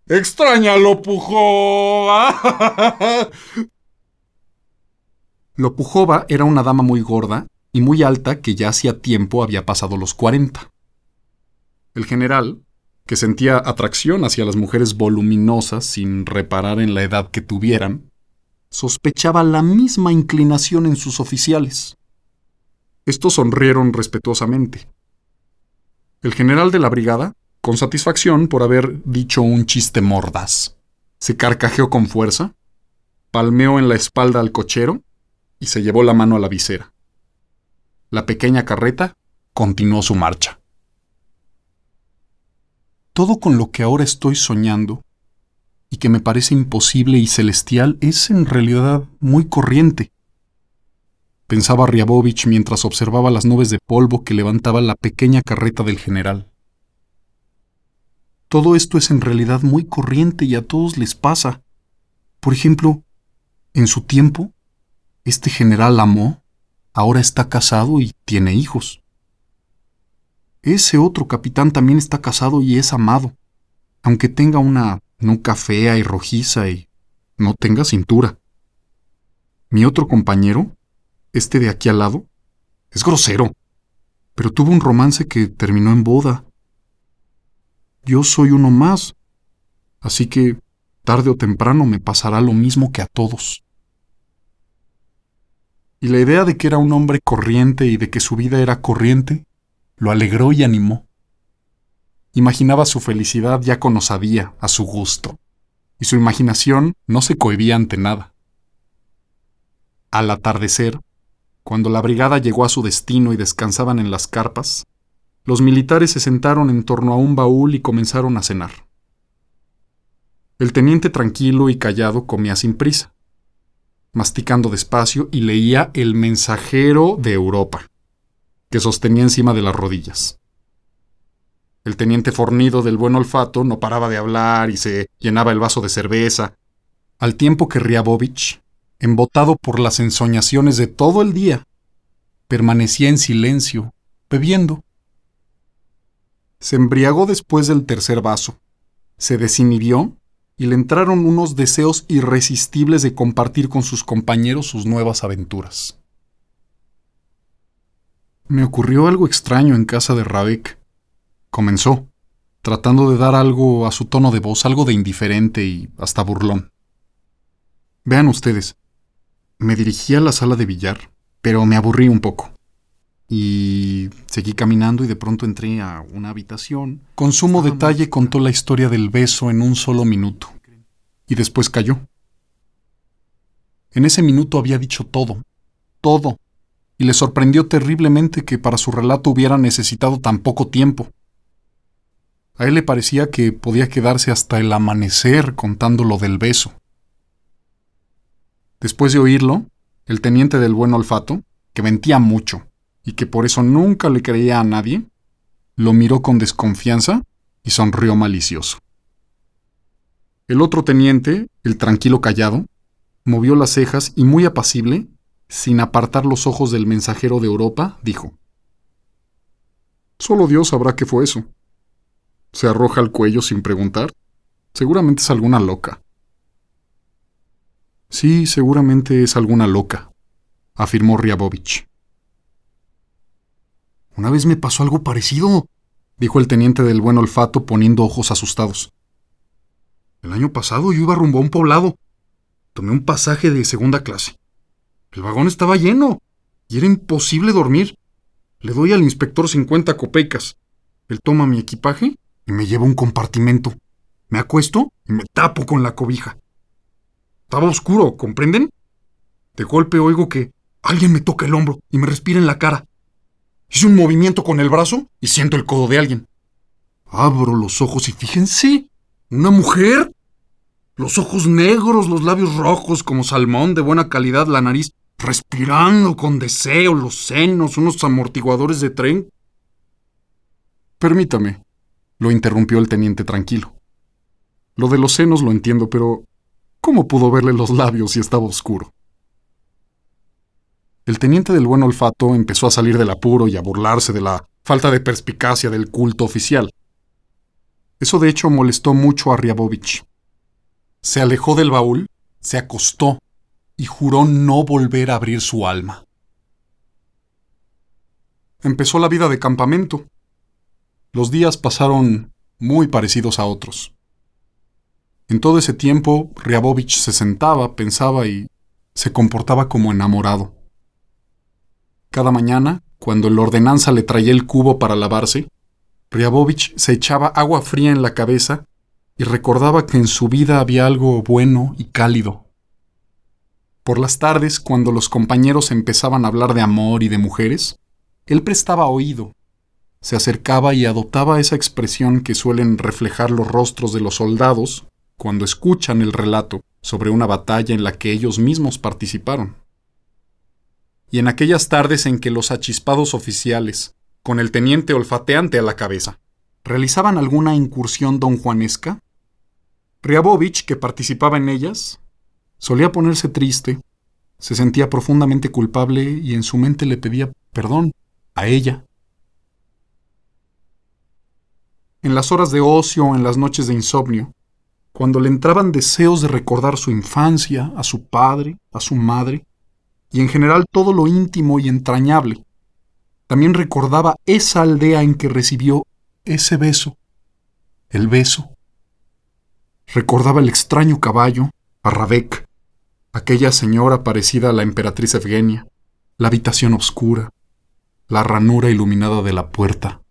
extraña Lopujova. Lopujova era una dama muy gorda y muy alta que ya hacía tiempo había pasado los 40. El general, que sentía atracción hacia las mujeres voluminosas sin reparar en la edad que tuvieran, sospechaba la misma inclinación en sus oficiales. Estos sonrieron respetuosamente. El general de la brigada con satisfacción por haber dicho un chiste mordaz. Se carcajeó con fuerza, palmeó en la espalda al cochero y se llevó la mano a la visera. La pequeña carreta continuó su marcha. Todo con lo que ahora estoy soñando y que me parece imposible y celestial es en realidad muy corriente. Pensaba Riabovich mientras observaba las nubes de polvo que levantaba la pequeña carreta del general. Todo esto es en realidad muy corriente y a todos les pasa. Por ejemplo, en su tiempo, este general amó, ahora está casado y tiene hijos. ese otro capitán también está casado y es amado, aunque tenga una nuca fea y rojiza y no tenga cintura. Mi otro compañero, este de aquí al lado, es grosero, pero tuvo un romance que terminó en boda. Yo soy uno más, así que tarde o temprano me pasará lo mismo que a todos. Y la idea de que era un hombre corriente y de que su vida era corriente, lo alegró y animó. Imaginaba su felicidad ya con osadía, a su gusto, y su imaginación no se cohibía ante nada. Al atardecer, cuando la brigada llegó a su destino y descansaban en las carpas, los militares se sentaron en torno a un baúl y comenzaron a cenar. El teniente tranquilo y callado comía sin prisa, masticando despacio y leía El mensajero de Europa, que sostenía encima de las rodillas. El teniente fornido del buen olfato no paraba de hablar y se llenaba el vaso de cerveza, al tiempo que Riabovich, embotado por las ensoñaciones de todo el día, permanecía en silencio, bebiendo. Se embriagó después del tercer vaso, se desinhibió y le entraron unos deseos irresistibles de compartir con sus compañeros sus nuevas aventuras. Me ocurrió algo extraño en casa de Rabek. Comenzó, tratando de dar algo a su tono de voz, algo de indiferente y hasta burlón. Vean ustedes, me dirigí a la sala de billar, pero me aburrí un poco. Y seguí caminando y de pronto entré a una habitación. Con sumo detalle contó la historia del beso en un solo minuto. Y después cayó. En ese minuto había dicho todo, todo, y le sorprendió terriblemente que para su relato hubiera necesitado tan poco tiempo. A él le parecía que podía quedarse hasta el amanecer contando lo del beso. Después de oírlo, el teniente del buen olfato, que mentía mucho y que por eso nunca le creía a nadie, lo miró con desconfianza y sonrió malicioso. El otro teniente, el tranquilo callado, movió las cejas y muy apacible, sin apartar los ojos del mensajero de Europa, dijo, Solo Dios sabrá qué fue eso. Se arroja al cuello sin preguntar. Seguramente es alguna loca. Sí, seguramente es alguna loca, afirmó Riabovich. Una vez me pasó algo parecido, dijo el teniente del buen olfato poniendo ojos asustados. El año pasado yo iba rumbo a un poblado. Tomé un pasaje de segunda clase. El vagón estaba lleno y era imposible dormir. Le doy al inspector 50 copecas. Él toma mi equipaje y me lleva a un compartimento. Me acuesto y me tapo con la cobija. Estaba oscuro, ¿comprenden? De golpe oigo que alguien me toca el hombro y me respira en la cara. Hice un movimiento con el brazo y siento el codo de alguien. Abro los ojos y fíjense, una mujer. Los ojos negros, los labios rojos como salmón de buena calidad, la nariz respirando con deseo, los senos, unos amortiguadores de tren. Permítame, lo interrumpió el teniente tranquilo. Lo de los senos lo entiendo, pero ¿Cómo pudo verle los labios si estaba oscuro? El teniente del buen olfato empezó a salir del apuro y a burlarse de la falta de perspicacia del culto oficial. Eso de hecho molestó mucho a Riabovich. Se alejó del baúl, se acostó y juró no volver a abrir su alma. Empezó la vida de campamento. Los días pasaron muy parecidos a otros. En todo ese tiempo, Riabovich se sentaba, pensaba y se comportaba como enamorado. Cada mañana, cuando el ordenanza le traía el cubo para lavarse, Riabovich se echaba agua fría en la cabeza y recordaba que en su vida había algo bueno y cálido. Por las tardes, cuando los compañeros empezaban a hablar de amor y de mujeres, él prestaba oído, se acercaba y adoptaba esa expresión que suelen reflejar los rostros de los soldados cuando escuchan el relato sobre una batalla en la que ellos mismos participaron. Y en aquellas tardes en que los achispados oficiales, con el teniente olfateante a la cabeza, realizaban alguna incursión don Juanesca, Priabovich, que participaba en ellas, solía ponerse triste, se sentía profundamente culpable y en su mente le pedía perdón a ella. en las horas de ocio en las noches de insomnio, cuando le entraban deseos de recordar su infancia, a su padre, a su madre, y en general todo lo íntimo y entrañable, también recordaba esa aldea en que recibió ese beso, el beso. Recordaba el extraño caballo, a Rabec, aquella señora parecida a la emperatriz Evgenia, la habitación oscura, la ranura iluminada de la puerta.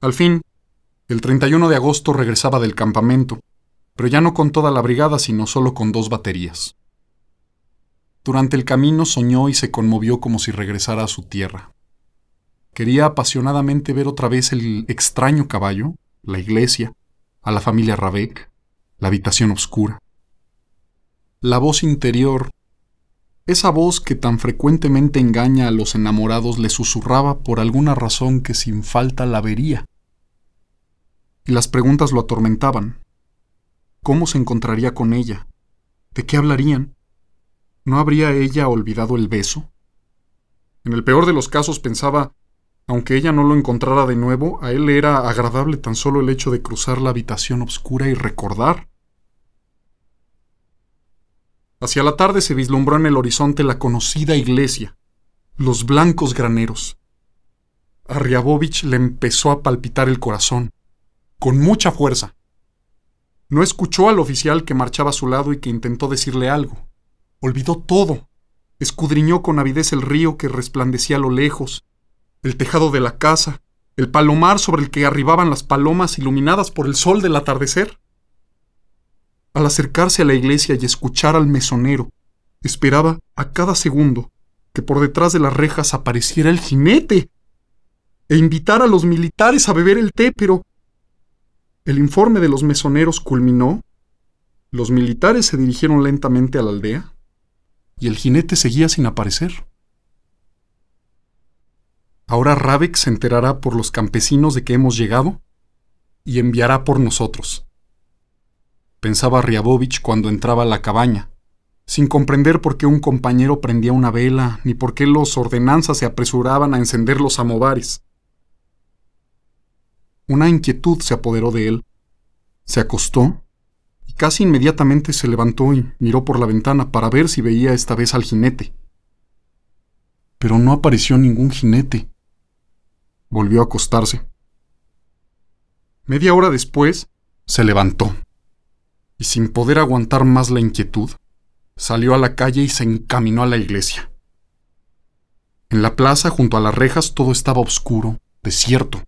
Al fin, el 31 de agosto regresaba del campamento, pero ya no con toda la brigada, sino solo con dos baterías. Durante el camino soñó y se conmovió como si regresara a su tierra. Quería apasionadamente ver otra vez el extraño caballo, la iglesia, a la familia Rabec, la habitación oscura. La voz interior, esa voz que tan frecuentemente engaña a los enamorados, le susurraba por alguna razón que sin falta la vería. Y las preguntas lo atormentaban. ¿Cómo se encontraría con ella? ¿De qué hablarían? ¿No habría ella olvidado el beso? En el peor de los casos pensaba, aunque ella no lo encontrara de nuevo, a él le era agradable tan solo el hecho de cruzar la habitación oscura y recordar. Hacia la tarde se vislumbró en el horizonte la conocida iglesia, los blancos graneros. A le empezó a palpitar el corazón, con mucha fuerza. No escuchó al oficial que marchaba a su lado y que intentó decirle algo. Olvidó todo. Escudriñó con avidez el río que resplandecía a lo lejos, el tejado de la casa, el palomar sobre el que arribaban las palomas iluminadas por el sol del atardecer. Al acercarse a la iglesia y escuchar al mesonero, esperaba a cada segundo que por detrás de las rejas apareciera el jinete e invitar a los militares a beber el té, pero el informe de los mesoneros culminó, los militares se dirigieron lentamente a la aldea, y el jinete seguía sin aparecer. Ahora Rabeck se enterará por los campesinos de que hemos llegado y enviará por nosotros. Pensaba Riabovich cuando entraba a la cabaña, sin comprender por qué un compañero prendía una vela ni por qué los ordenanzas se apresuraban a encender los amovares. Una inquietud se apoderó de él. Se acostó casi inmediatamente se levantó y miró por la ventana para ver si veía esta vez al jinete. Pero no apareció ningún jinete. Volvió a acostarse. Media hora después, se levantó y sin poder aguantar más la inquietud, salió a la calle y se encaminó a la iglesia. En la plaza, junto a las rejas, todo estaba oscuro, desierto.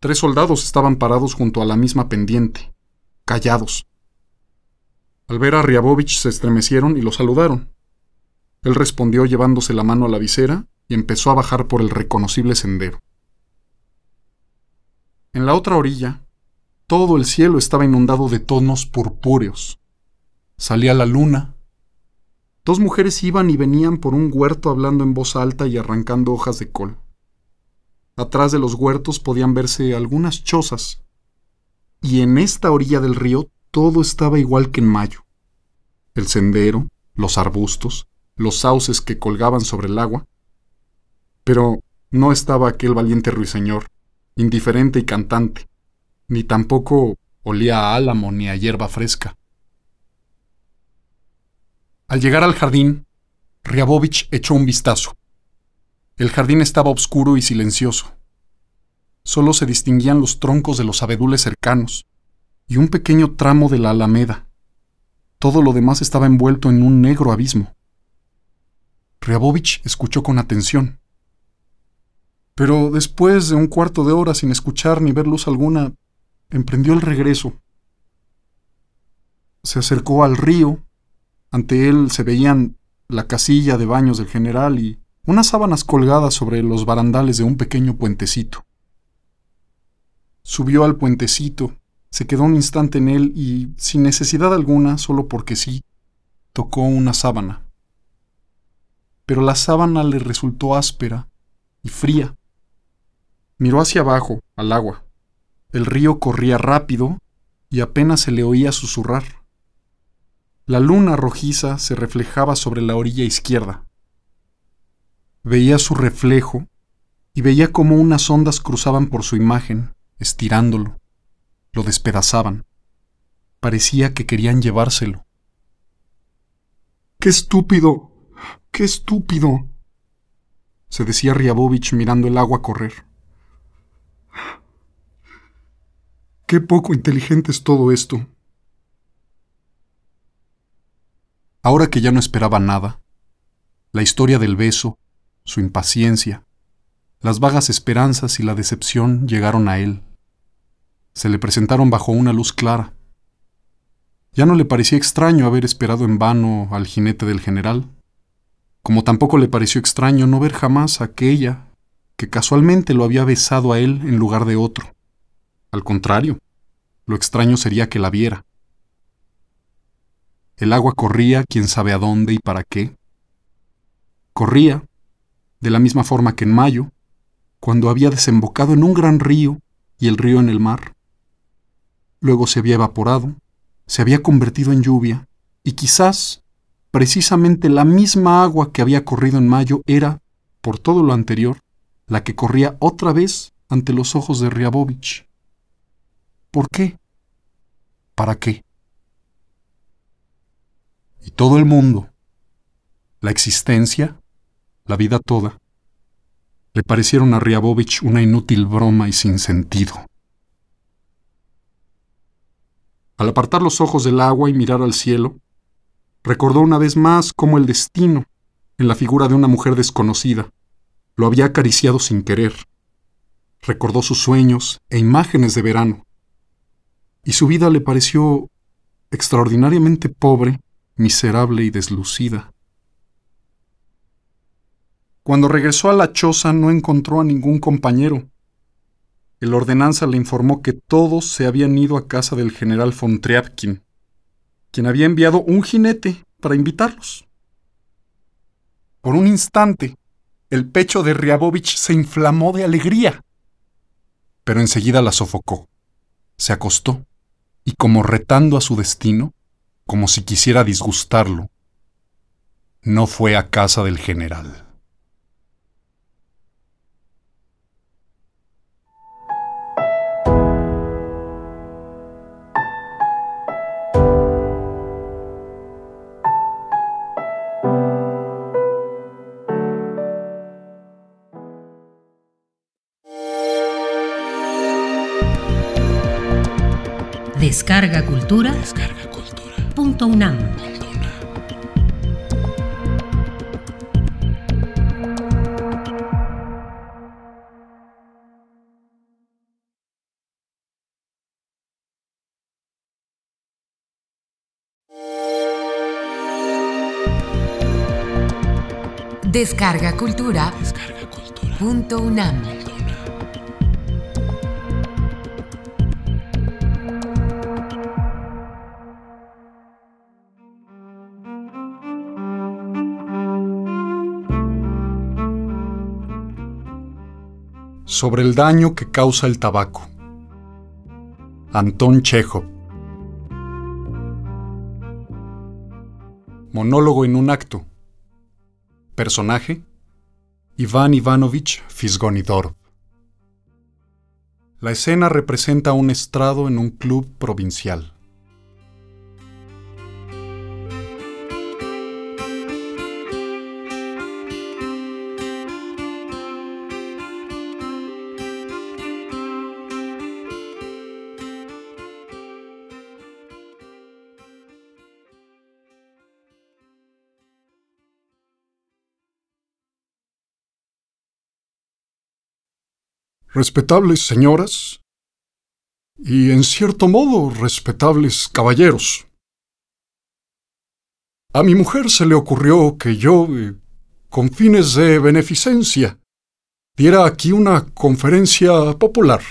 Tres soldados estaban parados junto a la misma pendiente, callados. Al ver a Riabovich se estremecieron y lo saludaron. Él respondió llevándose la mano a la visera y empezó a bajar por el reconocible sendero. En la otra orilla, todo el cielo estaba inundado de tonos purpúreos. Salía la luna. Dos mujeres iban y venían por un huerto hablando en voz alta y arrancando hojas de col. Atrás de los huertos podían verse algunas chozas, y en esta orilla del río todo estaba igual que en mayo. El sendero, los arbustos, los sauces que colgaban sobre el agua. Pero no estaba aquel valiente ruiseñor, indiferente y cantante, ni tampoco olía a álamo ni a hierba fresca. Al llegar al jardín, Riabovich echó un vistazo. El jardín estaba oscuro y silencioso. Solo se distinguían los troncos de los abedules cercanos y un pequeño tramo de la alameda. Todo lo demás estaba envuelto en un negro abismo. Riabovich escuchó con atención. Pero después de un cuarto de hora sin escuchar ni ver luz alguna, emprendió el regreso. Se acercó al río. Ante él se veían la casilla de baños del general y unas sábanas colgadas sobre los barandales de un pequeño puentecito. Subió al puentecito, se quedó un instante en él y, sin necesidad alguna, solo porque sí, tocó una sábana. Pero la sábana le resultó áspera y fría. Miró hacia abajo, al agua. El río corría rápido y apenas se le oía susurrar. La luna rojiza se reflejaba sobre la orilla izquierda veía su reflejo y veía cómo unas ondas cruzaban por su imagen, estirándolo, lo despedazaban. Parecía que querían llevárselo. ¡Qué estúpido! ¡Qué estúpido! se decía Riabovich mirando el agua correr. Qué poco inteligente es todo esto. Ahora que ya no esperaba nada, la historia del beso, su impaciencia, las vagas esperanzas y la decepción llegaron a él. Se le presentaron bajo una luz clara. Ya no le parecía extraño haber esperado en vano al jinete del general, como tampoco le pareció extraño no ver jamás a aquella que casualmente lo había besado a él en lugar de otro. Al contrario, lo extraño sería que la viera. El agua corría quién sabe a dónde y para qué. Corría, de la misma forma que en mayo, cuando había desembocado en un gran río y el río en el mar. Luego se había evaporado, se había convertido en lluvia, y quizás, precisamente la misma agua que había corrido en mayo era, por todo lo anterior, la que corría otra vez ante los ojos de Riabovich. ¿Por qué? ¿Para qué? Y todo el mundo, la existencia, la vida toda, le parecieron a Riabovich una inútil broma y sin sentido. Al apartar los ojos del agua y mirar al cielo, recordó una vez más cómo el destino, en la figura de una mujer desconocida, lo había acariciado sin querer. Recordó sus sueños e imágenes de verano, y su vida le pareció extraordinariamente pobre, miserable y deslucida. Cuando regresó a la choza no encontró a ningún compañero. El ordenanza le informó que todos se habían ido a casa del general von Triapkin, quien había enviado un jinete para invitarlos. Por un instante, el pecho de Riabovich se inflamó de alegría, pero enseguida la sofocó. Se acostó y como retando a su destino, como si quisiera disgustarlo, no fue a casa del general. Descarga Cultura. Descarga Cultura. Punto UNAM. Descarga Cultura. Descarga Cultura. Punto UNAM. Sobre el daño que causa el tabaco. Antón Chejo. Monólogo en un acto. Personaje: Iván Ivanovich Fisgonidorov. La escena representa un estrado en un club provincial. Respetables señoras y, en cierto modo, respetables caballeros. A mi mujer se le ocurrió que yo, eh, con fines de beneficencia, diera aquí una conferencia popular.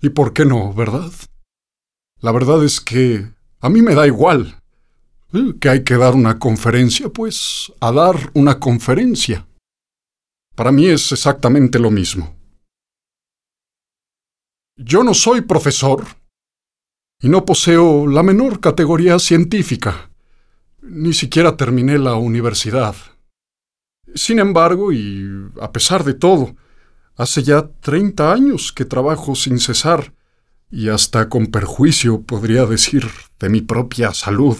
¿Y por qué no, verdad? La verdad es que a mí me da igual. Eh, que hay que dar una conferencia, pues a dar una conferencia. Para mí es exactamente lo mismo. Yo no soy profesor y no poseo la menor categoría científica. Ni siquiera terminé la universidad. Sin embargo, y a pesar de todo, hace ya 30 años que trabajo sin cesar, y hasta con perjuicio, podría decir, de mi propia salud,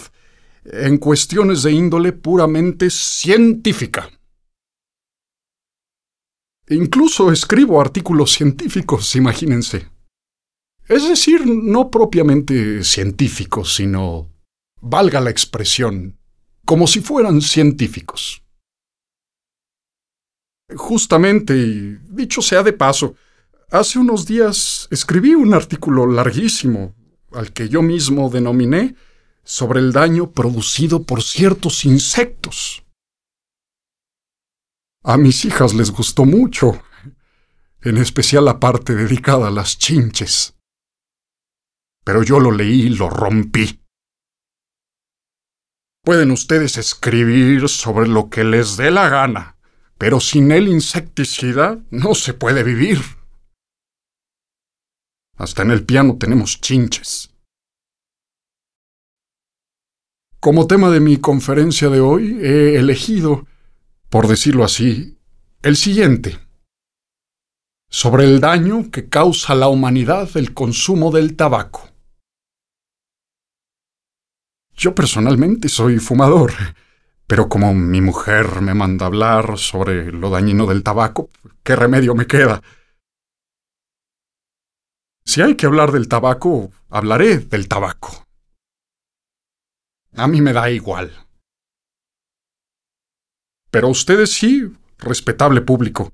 en cuestiones de índole puramente científica. Incluso escribo artículos científicos, imagínense. Es decir, no propiamente científicos, sino, valga la expresión, como si fueran científicos. Justamente, y dicho sea de paso, hace unos días escribí un artículo larguísimo, al que yo mismo denominé sobre el daño producido por ciertos insectos. A mis hijas les gustó mucho, en especial la parte dedicada a las chinches. Pero yo lo leí y lo rompí. Pueden ustedes escribir sobre lo que les dé la gana, pero sin el insecticida no se puede vivir. Hasta en el piano tenemos chinches. Como tema de mi conferencia de hoy he elegido, por decirlo así, el siguiente. Sobre el daño que causa a la humanidad el consumo del tabaco. Yo personalmente soy fumador, pero como mi mujer me manda hablar sobre lo dañino del tabaco, ¿qué remedio me queda? Si hay que hablar del tabaco, hablaré del tabaco. A mí me da igual. Pero ustedes sí, respetable público.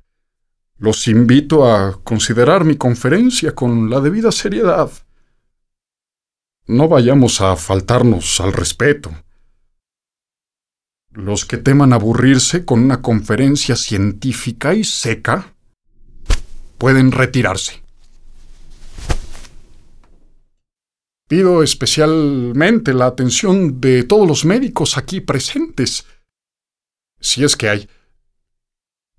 Los invito a considerar mi conferencia con la debida seriedad. No vayamos a faltarnos al respeto. Los que teman aburrirse con una conferencia científica y seca pueden retirarse. Pido especialmente la atención de todos los médicos aquí presentes, si es que hay.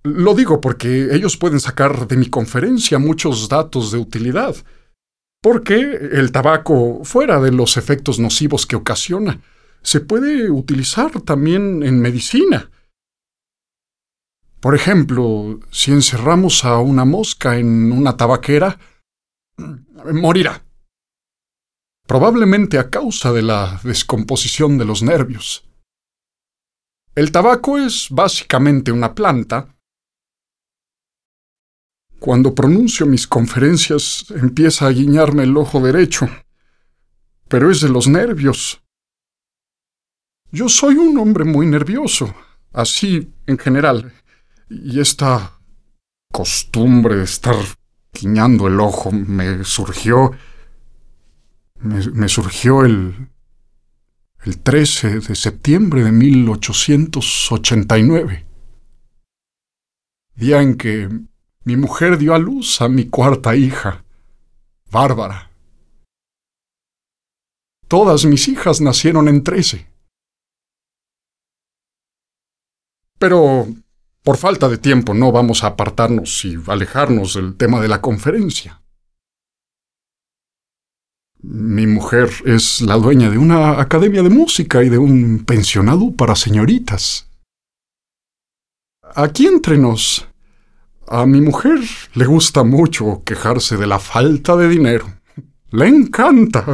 Lo digo porque ellos pueden sacar de mi conferencia muchos datos de utilidad, porque el tabaco, fuera de los efectos nocivos que ocasiona, se puede utilizar también en medicina. Por ejemplo, si encerramos a una mosca en una tabaquera, morirá probablemente a causa de la descomposición de los nervios. El tabaco es básicamente una planta. Cuando pronuncio mis conferencias empieza a guiñarme el ojo derecho, pero es de los nervios. Yo soy un hombre muy nervioso, así en general, y esta costumbre de estar guiñando el ojo me surgió me, surgió el, el 13 de septiembre de 1889, día en que mi mujer dio a luz a mi cuarta hija, Bárbara. Todas mis hijas nacieron en 13. Pero, por falta de tiempo, no vamos a apartarnos y alejarnos del tema de la conferencia. Mi mujer es la dueña de una academia de música y de un pensionado para señoritas. Aquí entre nos, a mi mujer le gusta mucho quejarse de la falta de dinero. Le encanta.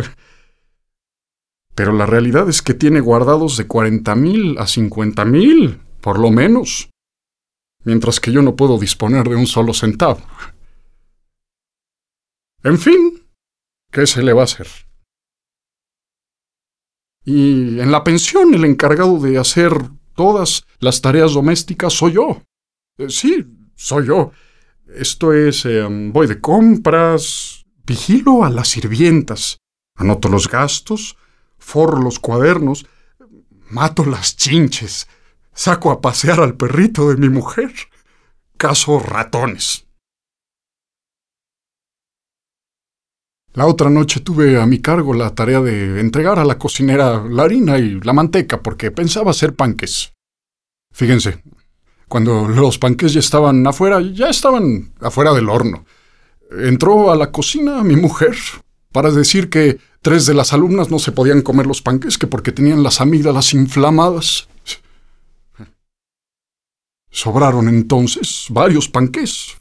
Pero la realidad es que tiene guardados de cuarenta mil a cincuenta mil, por lo menos. Mientras que yo no puedo disponer de un solo centavo. En fin, ¿Qué se le va a hacer? Y en la pensión el encargado de hacer todas las tareas domésticas soy yo. Eh, sí, soy yo. Esto es, em, voy de compras, vigilo a las sirvientas, anoto los gastos, forro los cuadernos, mato las chinches, saco a pasear al perrito de mi mujer, caso ratones. La otra noche tuve a mi cargo la tarea de entregar a la cocinera la harina y la manteca porque pensaba hacer panques. Fíjense, cuando los panques ya estaban afuera, ya estaban afuera del horno. Entró a la cocina mi mujer para decir que tres de las alumnas no se podían comer los panques que porque tenían las amígdalas inflamadas. Sobraron entonces varios panqués.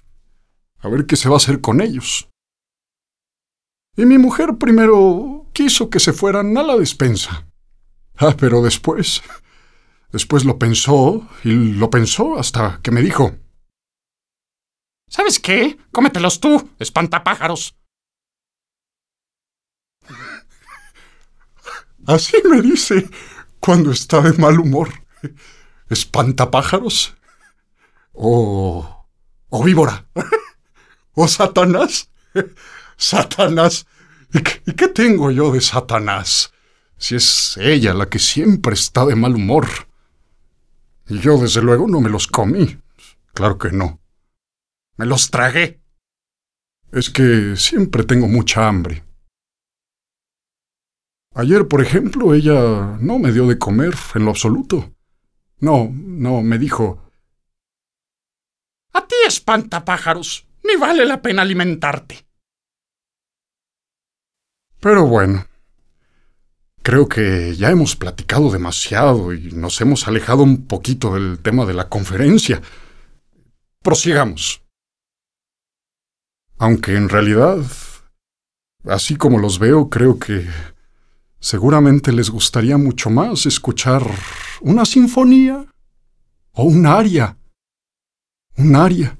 A ver qué se va a hacer con ellos. Y mi mujer primero quiso que se fueran a la despensa. Ah, pero después... Después lo pensó y lo pensó hasta que me dijo... ¿Sabes qué? Cómetelos tú, espantapájaros. Así me dice cuando está de mal humor. ¿Espantapájaros? ¿O. o víbora? ¿O Satanás? Satanás. ¿Y qué, tengo yo de Satanás? Si es ella la que siempre está de mal humor. Y yo, desde luego, no me los comí. Claro que no. Me los tragué. Es que siempre tengo mucha hambre. Ayer, por ejemplo, ella no me dio de comer en lo absoluto. No, no, me dijo. A ti espanta pájaros. Ni vale la pena alimentarte. Pero bueno, creo que ya hemos platicado demasiado y nos hemos alejado un poquito del tema de la conferencia. Prosigamos. Aunque en realidad, así como los veo, creo que seguramente les gustaría mucho más escuchar una sinfonía o un aria. Un aria.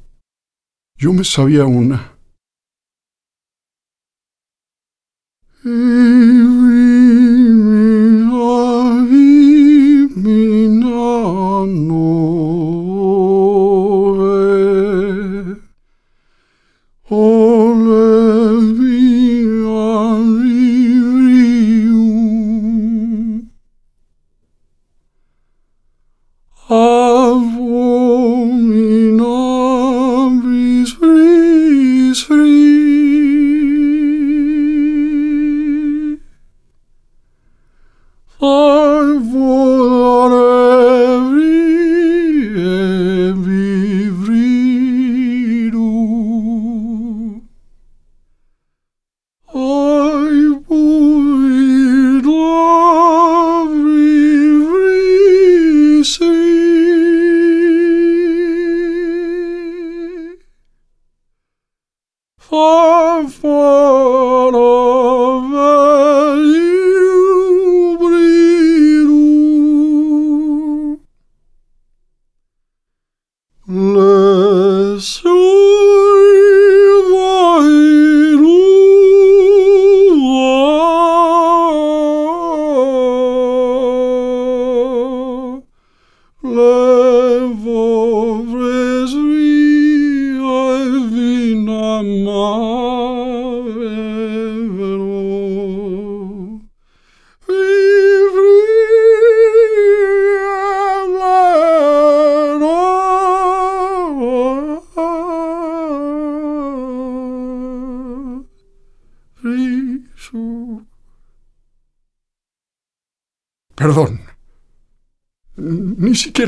Yo me sabía una. Perdón.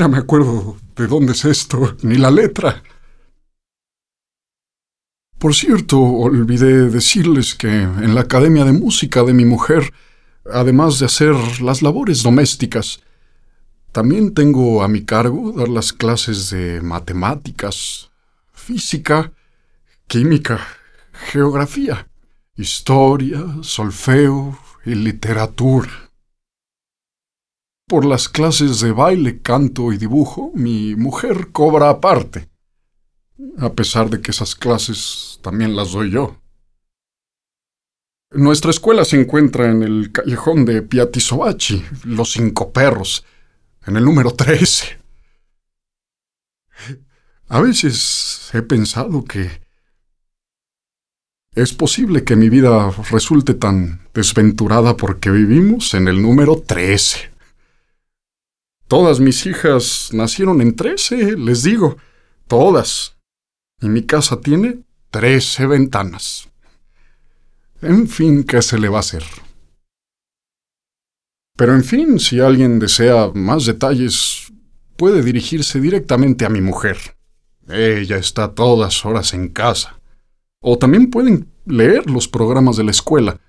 Me acuerdo de dónde es esto, ni la letra. Por cierto, olvidé decirles que en la Academia de Música de mi mujer, además de hacer las labores domésticas, también tengo a mi cargo dar las clases de matemáticas, física, química, geografía, historia, solfeo y literatura. Por las clases de baile, canto y dibujo, mi mujer cobra aparte, a pesar de que esas clases también las doy yo. Nuestra escuela se encuentra en el callejón de Piatisobachi, Los Cinco Perros, en el número 13. A veces he pensado que es posible que mi vida resulte tan desventurada porque vivimos en el número 13. Todas mis hijas nacieron en trece, les digo. Todas. Y mi casa tiene trece ventanas. En fin, ¿qué se le va a hacer? Pero en fin, si alguien desea más detalles, puede dirigirse directamente a mi mujer. Ella está todas horas en casa. O también pueden leer los programas de la escuela.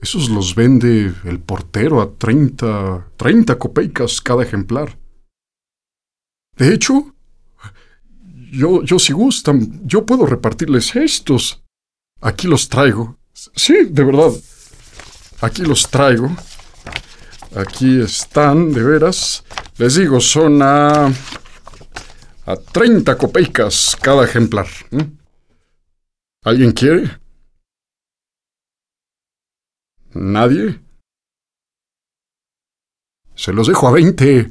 Esos los vende el portero a 30, 30 copeicas cada ejemplar. De hecho, yo, yo si gustan, yo puedo repartirles estos. Aquí los traigo. Sí, de verdad. Aquí los traigo. Aquí están, de veras. Les digo, son a... a 30 copeicas cada ejemplar. ¿Alguien quiere? ¿Nadie? Se los dejo a 20.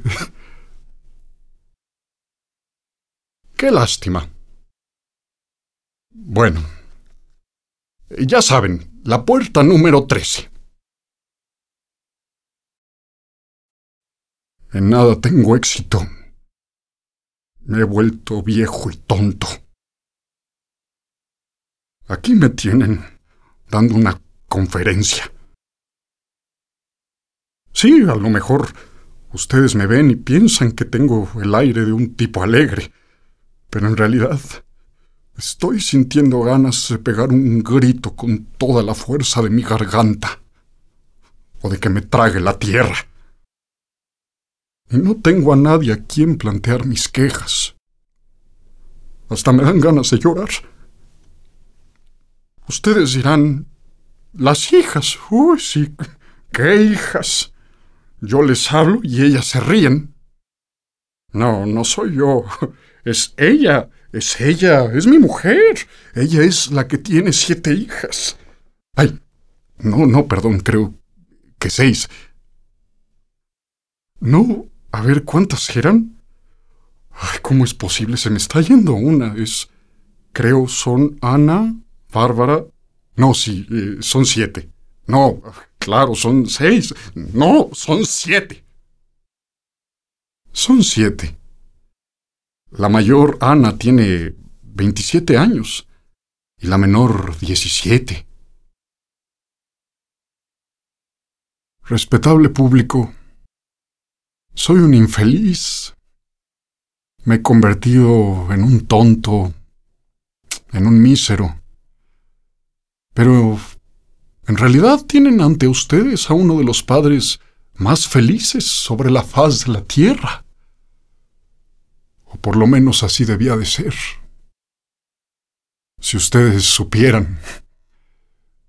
Qué lástima. Bueno, ya saben, la puerta número 13. En nada tengo éxito. Me he vuelto viejo y tonto. Aquí me tienen dando una conferencia. Sí, a lo mejor ustedes me ven y piensan que tengo el aire de un tipo alegre, pero en realidad estoy sintiendo ganas de pegar un grito con toda la fuerza de mi garganta, o de que me trague la tierra. Y no tengo a nadie a quien plantear mis quejas. Hasta me dan ganas de llorar. Ustedes dirán, las hijas, uy, sí, qué hijas. Yo les hablo y ellas se ríen. No, no soy yo. Es ella, es ella, es mi mujer. Ella es la que tiene siete hijas. Ay, no, no, perdón, creo que seis. No, a ver, ¿cuántas eran? Ay, ¿cómo es posible? Se me está yendo una. Es. Creo son Ana, Bárbara. No, sí, eh, son siete. No, claro, son seis. No, son siete. Son siete. La mayor, Ana, tiene 27 años y la menor 17. Respetable público, soy un infeliz. Me he convertido en un tonto, en un mísero. Pero, en realidad tienen ante ustedes a uno de los padres más felices sobre la faz de la tierra. O por lo menos así debía de ser. Si ustedes supieran,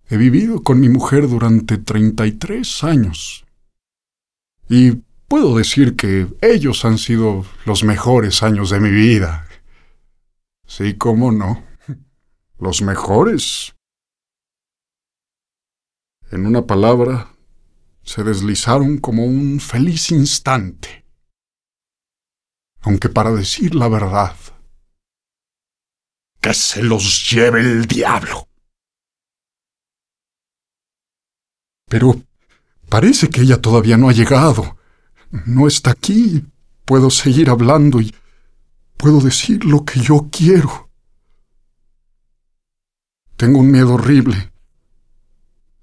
he vivido con mi mujer durante 33 años. Y puedo decir que ellos han sido los mejores años de mi vida. Sí, cómo no. Los mejores. En una palabra, se deslizaron como un feliz instante. Aunque para decir la verdad, que se los lleve el diablo. Pero parece que ella todavía no ha llegado no está aquí. Puedo seguir hablando y puedo decir lo que yo quiero. Tengo un miedo horrible.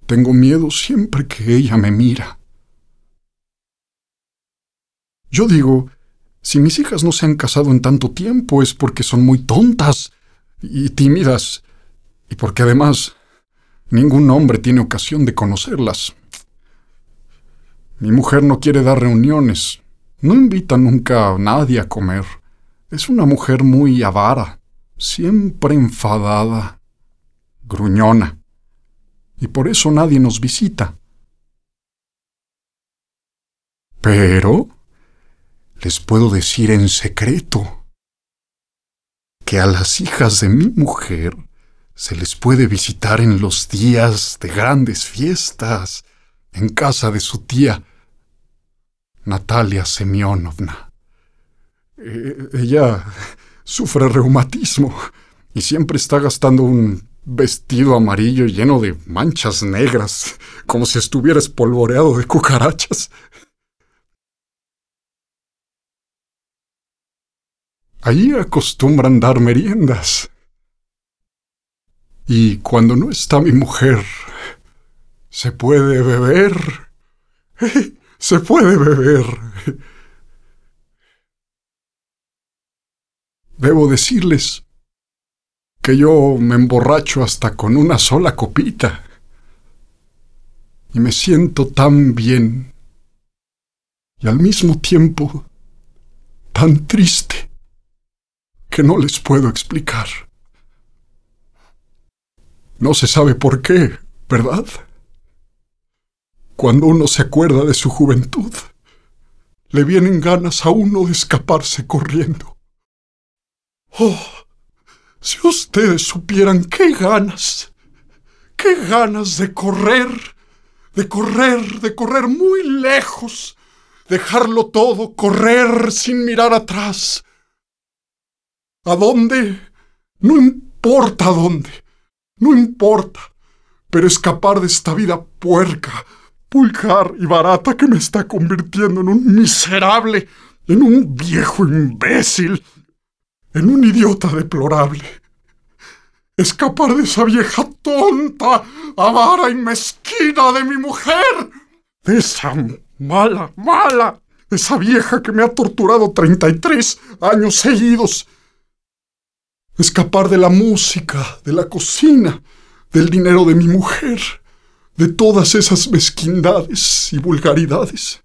Tengo miedo siempre que ella me mira. Yo digo, si mis hijas no se han casado en tanto tiempo es porque son muy tontas y tímidas, y porque además ningún hombre tiene ocasión de conocerlas. Mi mujer no quiere dar reuniones. No invita nunca a nadie a comer. Es una mujer muy avara, siempre enfadada, gruñona. Y por eso nadie nos visita. Pero les puedo decir en secreto que a las hijas de mi mujer se les puede visitar en los días de grandes fiestas, en casa de su tía Natalia Semyonovna. Eh, ella sufre reumatismo y siempre está gastando un vestido amarillo lleno de manchas negras, como si estuviera espolvoreado de cucarachas. Allí acostumbran dar meriendas. Y cuando no está mi mujer, se puede beber. Se puede beber. Debo decirles que yo me emborracho hasta con una sola copita. Y me siento tan bien. Y al mismo tiempo tan triste que no les puedo explicar. No se sabe por qué, ¿verdad? Cuando uno se acuerda de su juventud, le vienen ganas a uno de escaparse corriendo. Oh, si ustedes supieran qué ganas, qué ganas de correr, de correr, de correr muy lejos, dejarlo todo, correr sin mirar atrás. ¿A dónde? No importa dónde, no importa, pero escapar de esta vida puerca, vulgar y barata que me está convirtiendo en un miserable, en un viejo imbécil, en un idiota deplorable. Escapar de esa vieja tonta, avara y mezquina de mi mujer, de esa mala, mala, esa vieja que me ha torturado 33 años seguidos. Escapar de la música, de la cocina, del dinero de mi mujer, de todas esas mezquindades y vulgaridades.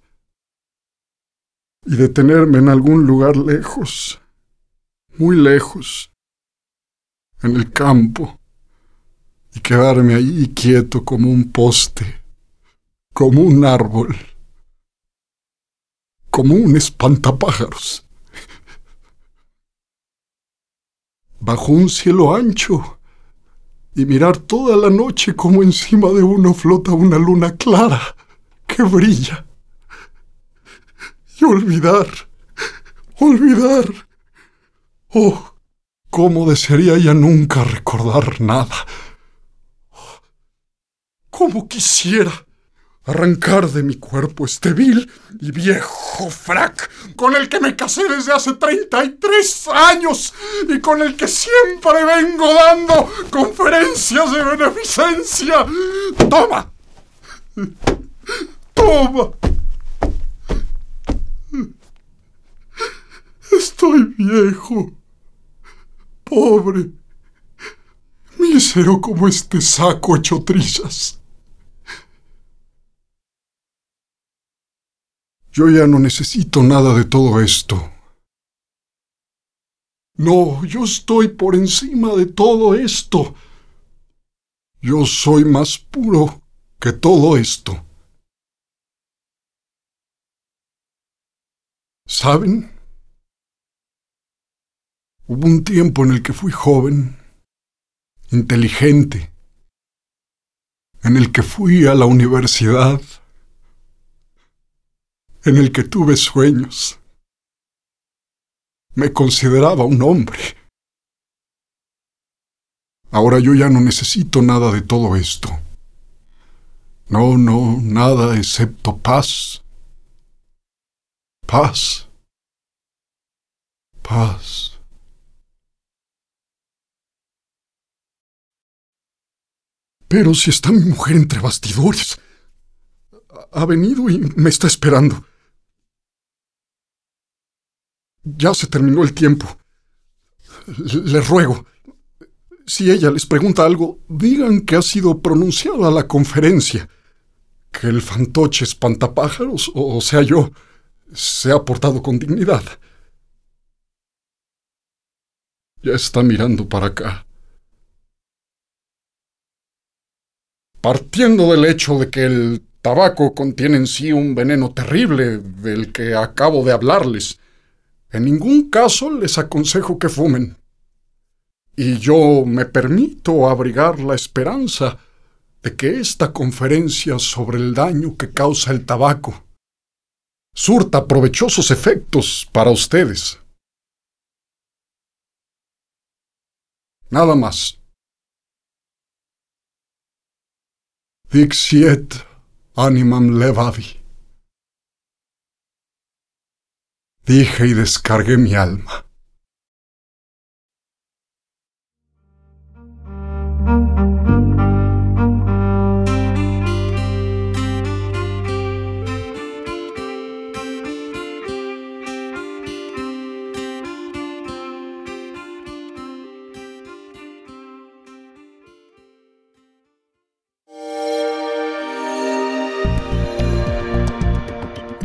Y detenerme en algún lugar lejos, muy lejos, en el campo, y quedarme ahí quieto como un poste, como un árbol como un espantapájaros. Bajo un cielo ancho y mirar toda la noche como encima de uno flota una luna clara que brilla. Y olvidar, olvidar. Oh, cómo desearía ya nunca recordar nada. Cómo quisiera arrancar de mi cuerpo este vil y viejo frac con el que me casé desde hace 33 años y con el que siempre vengo dando conferencias de beneficencia. Toma. Toma. Estoy viejo, pobre, mísero como este saco hecho trizas. Yo ya no necesito nada de todo esto. No, yo estoy por encima de todo esto. Yo soy más puro que todo esto. ¿Saben? Hubo un tiempo en el que fui joven, inteligente, en el que fui a la universidad, en el que tuve sueños. Me consideraba un hombre. Ahora yo ya no necesito nada de todo esto. No, no, nada excepto paz. Paz. Paz. Pero si está mi mujer entre bastidores. Ha venido y me está esperando. Ya se terminó el tiempo. Les ruego, si ella les pregunta algo, digan que ha sido pronunciada la conferencia, que el fantoche espantapájaros, o sea yo, se ha portado con dignidad. Ya está mirando para acá. Partiendo del hecho de que el tabaco contiene en sí un veneno terrible del que acabo de hablarles, en ningún caso les aconsejo que fumen. Y yo me permito abrigar la esperanza de que esta conferencia sobre el daño que causa el tabaco surta provechosos efectos para ustedes. Nada más. Dixiet animam levavi. dije y descargué mi alma.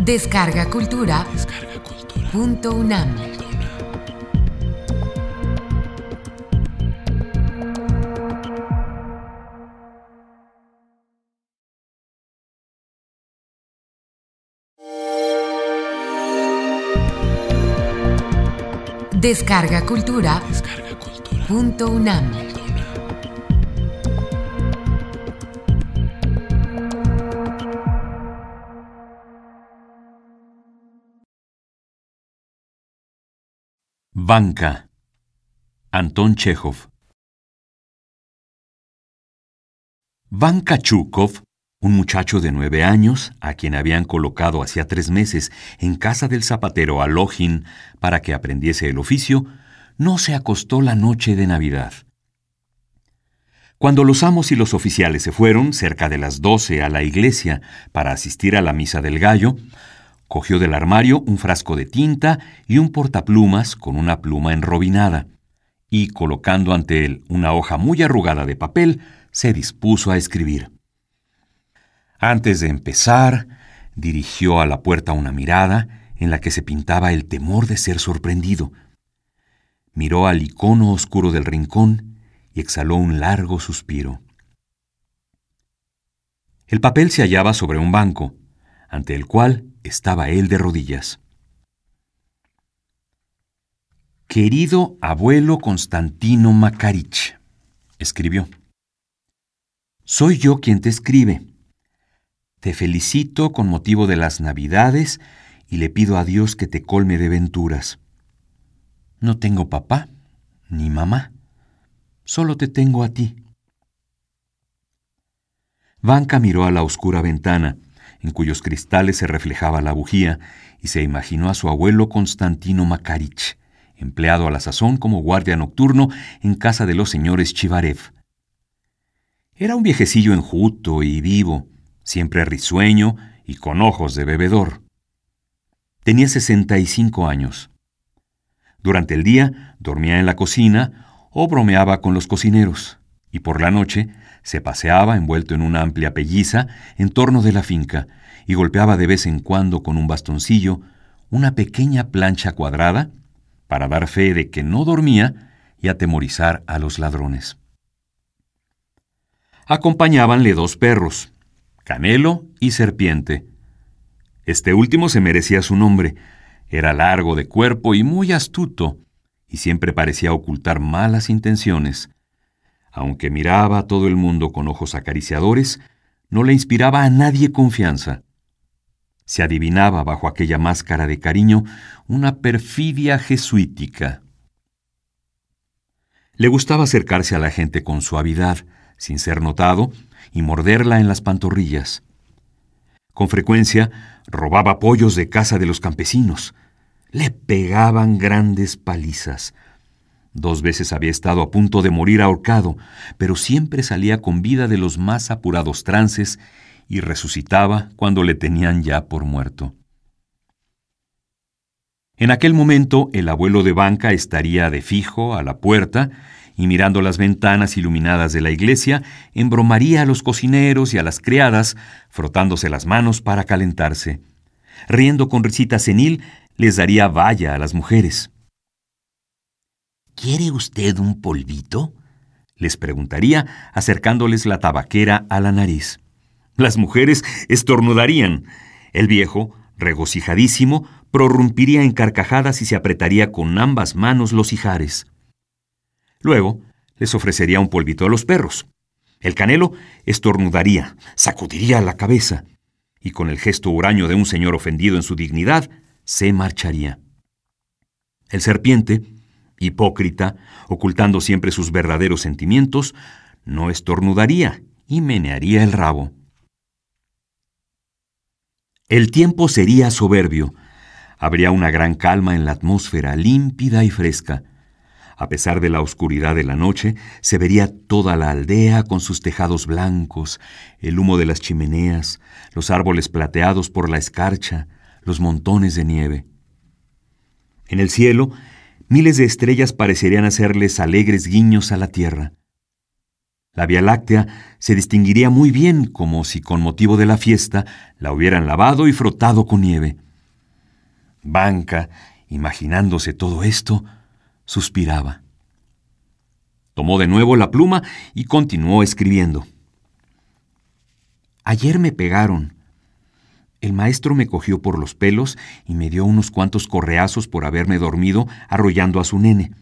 Descarga Cultura. Descarga cultura. Punto UNAM. Descarga Cultura. Descarga cultura. Punto UNAM. Banca. Anton Chekhov. Vanka Chukov, un muchacho de nueve años, a quien habían colocado hacía tres meses en casa del zapatero Alohin para que aprendiese el oficio, no se acostó la noche de Navidad. Cuando los amos y los oficiales se fueron, cerca de las doce, a la iglesia para asistir a la misa del gallo, cogió del armario un frasco de tinta y un portaplumas con una pluma enrobinada, y colocando ante él una hoja muy arrugada de papel, se dispuso a escribir. Antes de empezar, dirigió a la puerta una mirada en la que se pintaba el temor de ser sorprendido. Miró al icono oscuro del rincón y exhaló un largo suspiro. El papel se hallaba sobre un banco, ante el cual estaba él de rodillas. Querido abuelo Constantino Makarich, escribió. Soy yo quien te escribe. Te felicito con motivo de las Navidades y le pido a Dios que te colme de venturas. No tengo papá ni mamá, solo te tengo a ti. Vanka miró a la oscura ventana, en cuyos cristales se reflejaba la bujía, y se imaginó a su abuelo Constantino Makarich, empleado a la sazón como guardia nocturno en casa de los señores Chivarev. Era un viejecillo enjuto y vivo, siempre risueño y con ojos de bebedor. Tenía 65 años. Durante el día dormía en la cocina o bromeaba con los cocineros, y por la noche se paseaba envuelto en una amplia pelliza en torno de la finca y golpeaba de vez en cuando con un bastoncillo una pequeña plancha cuadrada para dar fe de que no dormía y atemorizar a los ladrones acompañábanle dos perros, Canelo y Serpiente. Este último se merecía su nombre. Era largo de cuerpo y muy astuto, y siempre parecía ocultar malas intenciones. Aunque miraba a todo el mundo con ojos acariciadores, no le inspiraba a nadie confianza. Se adivinaba bajo aquella máscara de cariño una perfidia jesuítica. Le gustaba acercarse a la gente con suavidad, sin ser notado, y morderla en las pantorrillas. Con frecuencia robaba pollos de casa de los campesinos. Le pegaban grandes palizas. Dos veces había estado a punto de morir ahorcado, pero siempre salía con vida de los más apurados trances y resucitaba cuando le tenían ya por muerto. En aquel momento el abuelo de banca estaría de fijo a la puerta y mirando las ventanas iluminadas de la iglesia, embromaría a los cocineros y a las criadas, frotándose las manos para calentarse. Riendo con risita senil, les daría valla a las mujeres. ¿Quiere usted un polvito? les preguntaría, acercándoles la tabaquera a la nariz. Las mujeres estornudarían. El viejo, regocijadísimo, prorrumpiría en carcajadas y se apretaría con ambas manos los ijares. Luego, les ofrecería un polvito a los perros. El canelo estornudaría, sacudiría la cabeza, y con el gesto huraño de un señor ofendido en su dignidad, se marcharía. El serpiente, hipócrita, ocultando siempre sus verdaderos sentimientos, no estornudaría y menearía el rabo. El tiempo sería soberbio. Habría una gran calma en la atmósfera límpida y fresca. A pesar de la oscuridad de la noche, se vería toda la aldea con sus tejados blancos, el humo de las chimeneas, los árboles plateados por la escarcha, los montones de nieve. En el cielo, miles de estrellas parecerían hacerles alegres guiños a la tierra. La Vía Láctea se distinguiría muy bien como si con motivo de la fiesta la hubieran lavado y frotado con nieve. Banca, imaginándose todo esto, suspiraba. Tomó de nuevo la pluma y continuó escribiendo. Ayer me pegaron. El maestro me cogió por los pelos y me dio unos cuantos correazos por haberme dormido arrollando a su nene.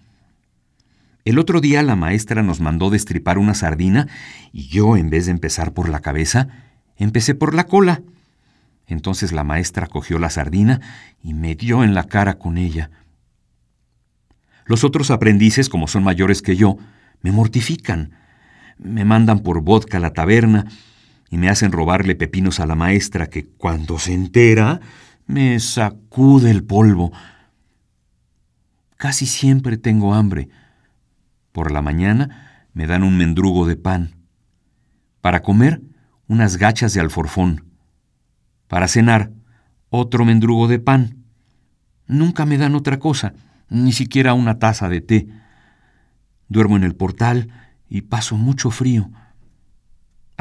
El otro día la maestra nos mandó destripar una sardina y yo, en vez de empezar por la cabeza, empecé por la cola. Entonces la maestra cogió la sardina y me dio en la cara con ella. Los otros aprendices, como son mayores que yo, me mortifican. Me mandan por vodka a la taberna y me hacen robarle pepinos a la maestra que, cuando se entera, me sacude el polvo. Casi siempre tengo hambre por la mañana me dan un mendrugo de pan. Para comer, unas gachas de alforfón. Para cenar, otro mendrugo de pan. Nunca me dan otra cosa, ni siquiera una taza de té. Duermo en el portal y paso mucho frío.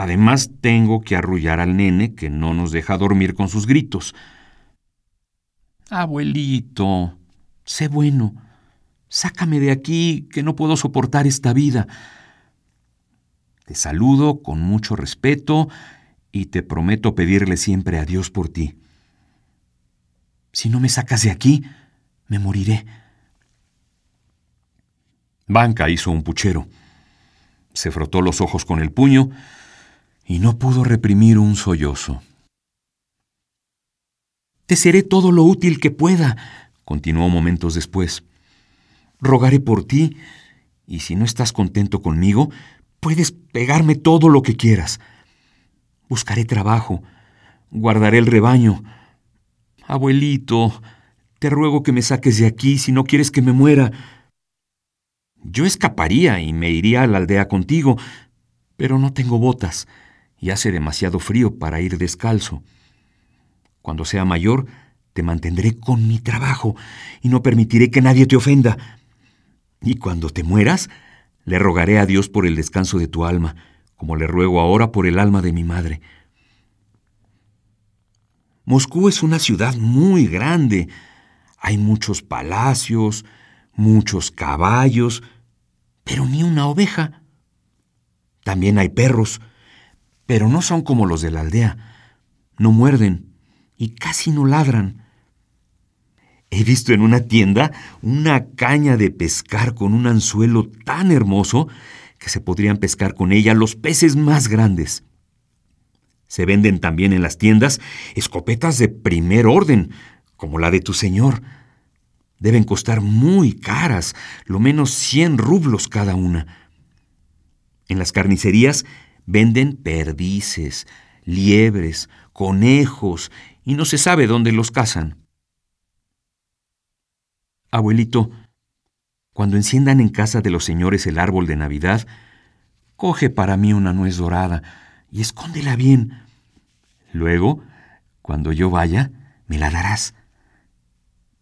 Además, tengo que arrullar al nene que no nos deja dormir con sus gritos. Abuelito, sé bueno. Sácame de aquí, que no puedo soportar esta vida. Te saludo con mucho respeto y te prometo pedirle siempre a Dios por ti. Si no me sacas de aquí, me moriré. Banca hizo un puchero. Se frotó los ojos con el puño y no pudo reprimir un sollozo. Te seré todo lo útil que pueda, continuó momentos después rogaré por ti, y si no estás contento conmigo, puedes pegarme todo lo que quieras. Buscaré trabajo, guardaré el rebaño. Abuelito, te ruego que me saques de aquí si no quieres que me muera. Yo escaparía y me iría a la aldea contigo, pero no tengo botas y hace demasiado frío para ir descalzo. Cuando sea mayor, te mantendré con mi trabajo y no permitiré que nadie te ofenda. Y cuando te mueras, le rogaré a Dios por el descanso de tu alma, como le ruego ahora por el alma de mi madre. Moscú es una ciudad muy grande. Hay muchos palacios, muchos caballos, pero ni una oveja. También hay perros, pero no son como los de la aldea. No muerden y casi no ladran. He visto en una tienda una caña de pescar con un anzuelo tan hermoso que se podrían pescar con ella los peces más grandes. Se venden también en las tiendas escopetas de primer orden, como la de tu señor. Deben costar muy caras, lo menos 100 rublos cada una. En las carnicerías venden perdices, liebres, conejos, y no se sabe dónde los cazan. Abuelito, cuando enciendan en casa de los señores el árbol de Navidad, coge para mí una nuez dorada y escóndela bien. Luego, cuando yo vaya, me la darás.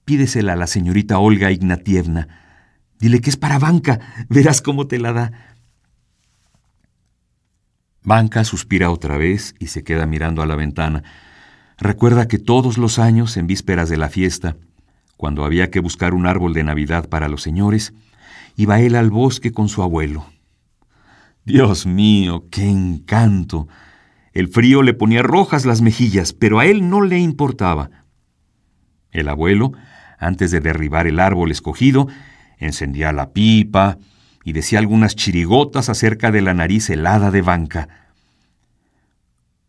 Pídesela a la señorita Olga Ignatievna. Dile que es para Banca, verás cómo te la da. Banca suspira otra vez y se queda mirando a la ventana. Recuerda que todos los años, en vísperas de la fiesta, cuando había que buscar un árbol de Navidad para los señores, iba él al bosque con su abuelo. Dios mío, qué encanto. El frío le ponía rojas las mejillas, pero a él no le importaba. El abuelo, antes de derribar el árbol escogido, encendía la pipa y decía algunas chirigotas acerca de la nariz helada de banca.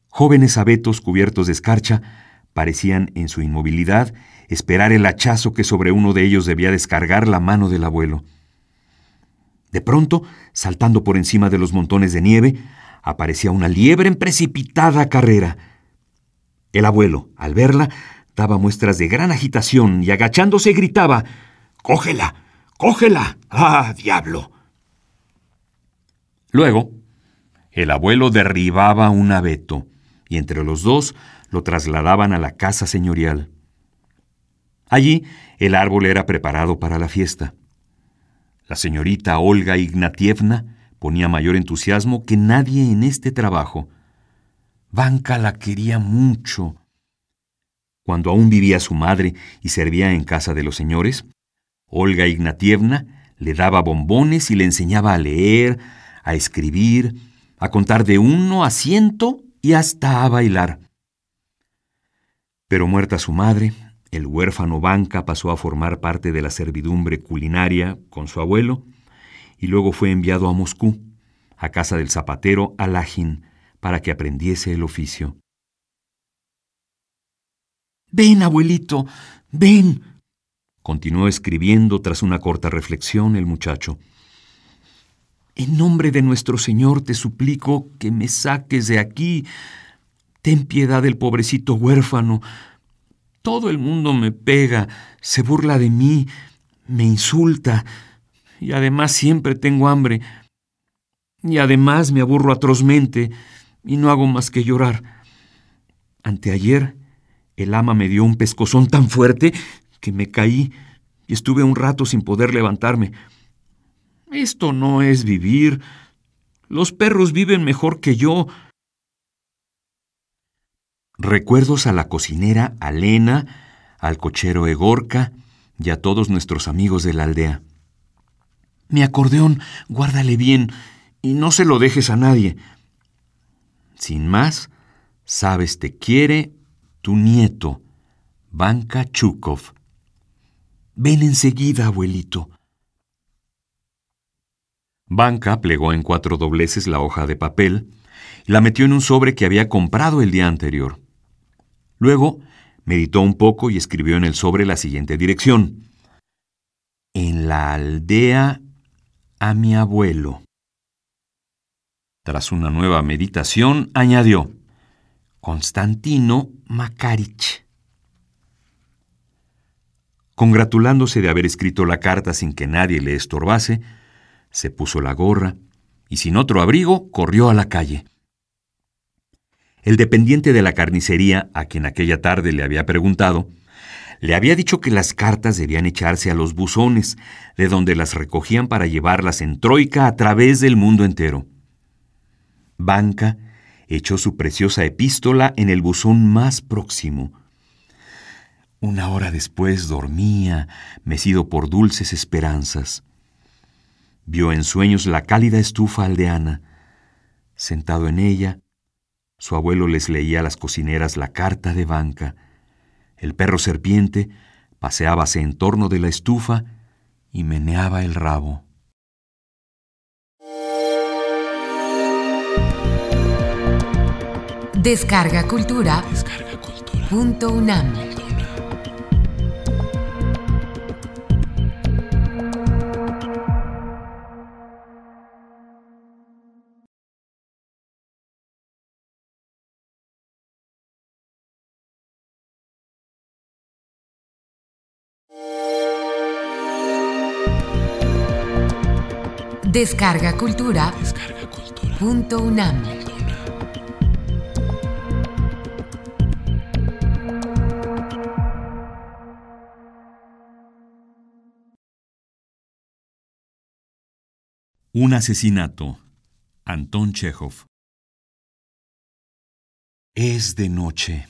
Jóvenes abetos cubiertos de escarcha parecían en su inmovilidad esperar el hachazo que sobre uno de ellos debía descargar la mano del abuelo. De pronto, saltando por encima de los montones de nieve, aparecía una liebre en precipitada carrera. El abuelo, al verla, daba muestras de gran agitación y agachándose gritaba Cógela, cógela. ¡Ah, diablo! Luego, el abuelo derribaba un abeto, y entre los dos lo trasladaban a la casa señorial. Allí el árbol era preparado para la fiesta. La señorita Olga Ignatievna ponía mayor entusiasmo que nadie en este trabajo. Vanka la quería mucho. Cuando aún vivía su madre y servía en casa de los señores, Olga Ignatievna le daba bombones y le enseñaba a leer, a escribir, a contar de uno a ciento y hasta a bailar. Pero muerta su madre, el huérfano Banca pasó a formar parte de la servidumbre culinaria con su abuelo y luego fue enviado a Moscú, a casa del zapatero Alajin, para que aprendiese el oficio. Ven, abuelito, ven, continuó escribiendo tras una corta reflexión el muchacho. En nombre de nuestro Señor te suplico que me saques de aquí. Ten piedad del pobrecito huérfano. Todo el mundo me pega, se burla de mí, me insulta, y además siempre tengo hambre. Y además me aburro atrozmente y no hago más que llorar. Anteayer el ama me dio un pescozón tan fuerte que me caí y estuve un rato sin poder levantarme. Esto no es vivir. Los perros viven mejor que yo. Recuerdos a la cocinera Alena, al cochero Egorca y a todos nuestros amigos de la aldea. Mi acordeón, guárdale bien y no se lo dejes a nadie. Sin más, sabes te quiere tu nieto, Banca Chukov. Ven enseguida, abuelito. Banca plegó en cuatro dobleces la hoja de papel y la metió en un sobre que había comprado el día anterior. Luego meditó un poco y escribió en el sobre la siguiente dirección. En la aldea a mi abuelo. Tras una nueva meditación, añadió, Constantino Makarich. Congratulándose de haber escrito la carta sin que nadie le estorbase, se puso la gorra y sin otro abrigo corrió a la calle. El dependiente de la carnicería, a quien aquella tarde le había preguntado, le había dicho que las cartas debían echarse a los buzones, de donde las recogían para llevarlas en troika a través del mundo entero. Banca echó su preciosa epístola en el buzón más próximo. Una hora después dormía, mecido por dulces esperanzas. Vio en sueños la cálida estufa aldeana. Sentado en ella, su abuelo les leía a las cocineras la carta de banca. El perro serpiente paseábase en torno de la estufa y meneaba el rabo. Descarga Cultura. Punto UNAM. Descarga Cultura. Punto UNAM. Un asesinato. Antón Chekhov. Es de noche.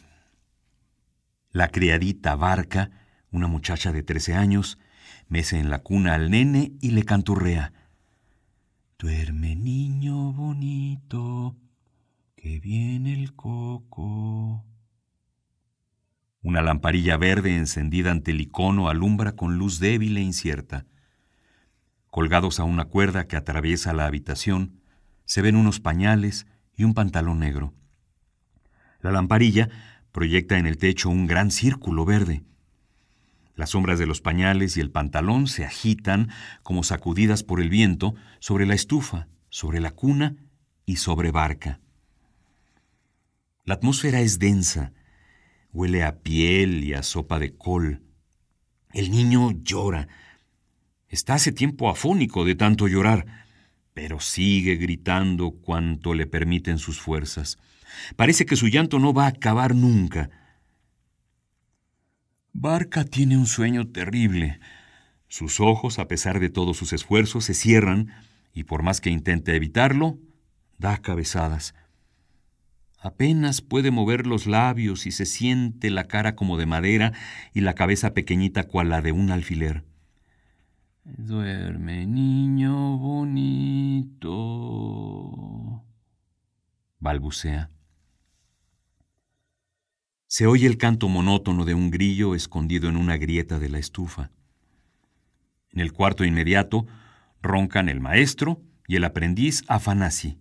La criadita Barca, una muchacha de 13 años, mece en la cuna al nene y le canturrea. Duerme niño bonito, que viene el coco. Una lamparilla verde encendida ante el icono alumbra con luz débil e incierta. Colgados a una cuerda que atraviesa la habitación, se ven unos pañales y un pantalón negro. La lamparilla proyecta en el techo un gran círculo verde. Las sombras de los pañales y el pantalón se agitan como sacudidas por el viento sobre la estufa, sobre la cuna y sobre barca. La atmósfera es densa, huele a piel y a sopa de col. El niño llora, Está hace tiempo afónico de tanto llorar, pero sigue gritando cuanto le permiten sus fuerzas. Parece que su llanto no va a acabar nunca. Barca tiene un sueño terrible. Sus ojos, a pesar de todos sus esfuerzos, se cierran y por más que intente evitarlo, da cabezadas. Apenas puede mover los labios y se siente la cara como de madera y la cabeza pequeñita cual la de un alfiler. Duerme, niño bonito. balbucea. Se oye el canto monótono de un grillo escondido en una grieta de la estufa. En el cuarto inmediato roncan el maestro y el aprendiz Afanasi.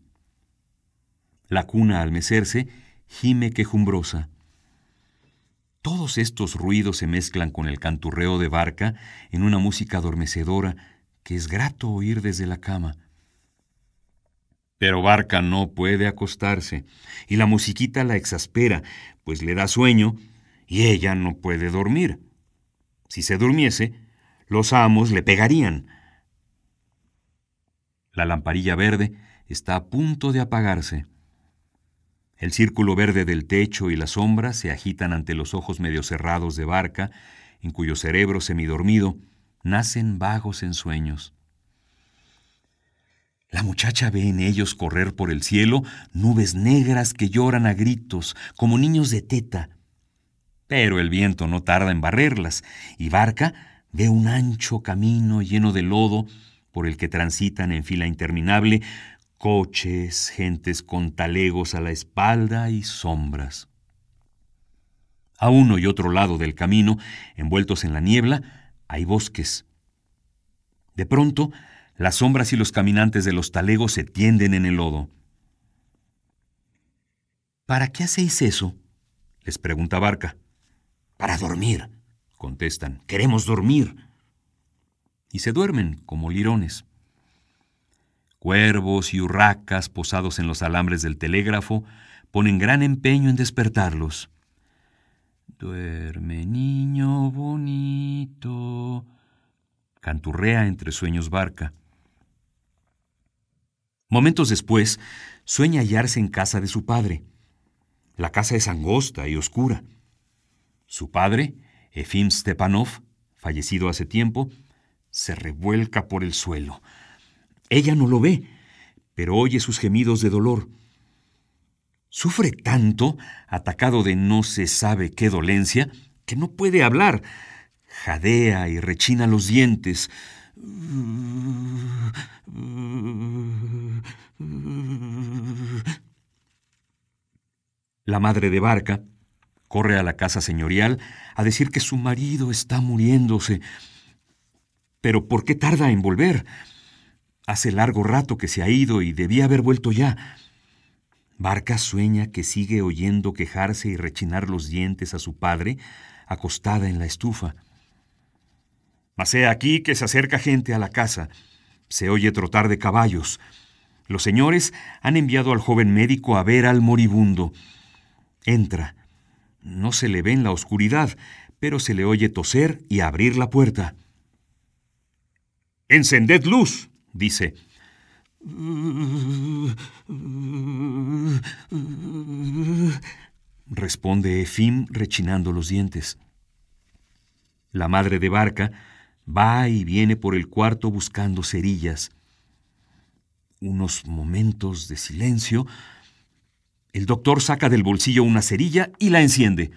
La cuna al mecerse gime quejumbrosa. Todos estos ruidos se mezclan con el canturreo de barca en una música adormecedora que es grato oír desde la cama. Pero Barca no puede acostarse, y la musiquita la exaspera, pues le da sueño, y ella no puede dormir. Si se durmiese, los amos le pegarían. La lamparilla verde está a punto de apagarse. El círculo verde del techo y la sombra se agitan ante los ojos medio cerrados de Barca, en cuyo cerebro semidormido nacen vagos ensueños. La muchacha ve en ellos correr por el cielo nubes negras que lloran a gritos, como niños de teta. Pero el viento no tarda en barrerlas, y Barca ve un ancho camino lleno de lodo por el que transitan en fila interminable coches, gentes con talegos a la espalda y sombras. A uno y otro lado del camino, envueltos en la niebla, hay bosques. De pronto, las sombras y los caminantes de los talegos se tienden en el lodo. ¿Para qué hacéis eso? les pregunta Barca. Para dormir, contestan. Queremos dormir. Y se duermen como lirones. Cuervos y urracas posados en los alambres del telégrafo ponen gran empeño en despertarlos. Duerme, niño bonito. Canturrea entre sueños barca. Momentos después, sueña hallarse en casa de su padre. La casa es angosta y oscura. Su padre, Efim Stepanov, fallecido hace tiempo, se revuelca por el suelo. Ella no lo ve, pero oye sus gemidos de dolor. Sufre tanto, atacado de no se sabe qué dolencia, que no puede hablar. Jadea y rechina los dientes. La madre de Barca corre a la casa señorial a decir que su marido está muriéndose. Pero ¿por qué tarda en volver? Hace largo rato que se ha ido y debía haber vuelto ya. Barca sueña que sigue oyendo quejarse y rechinar los dientes a su padre, acostada en la estufa. Mas he aquí que se acerca gente a la casa. Se oye trotar de caballos. Los señores han enviado al joven médico a ver al moribundo. Entra. No se le ve en la oscuridad, pero se le oye toser y abrir la puerta. Encended luz, dice. Responde Efim rechinando los dientes. La madre de Barca Va y viene por el cuarto buscando cerillas. Unos momentos de silencio. El doctor saca del bolsillo una cerilla y la enciende.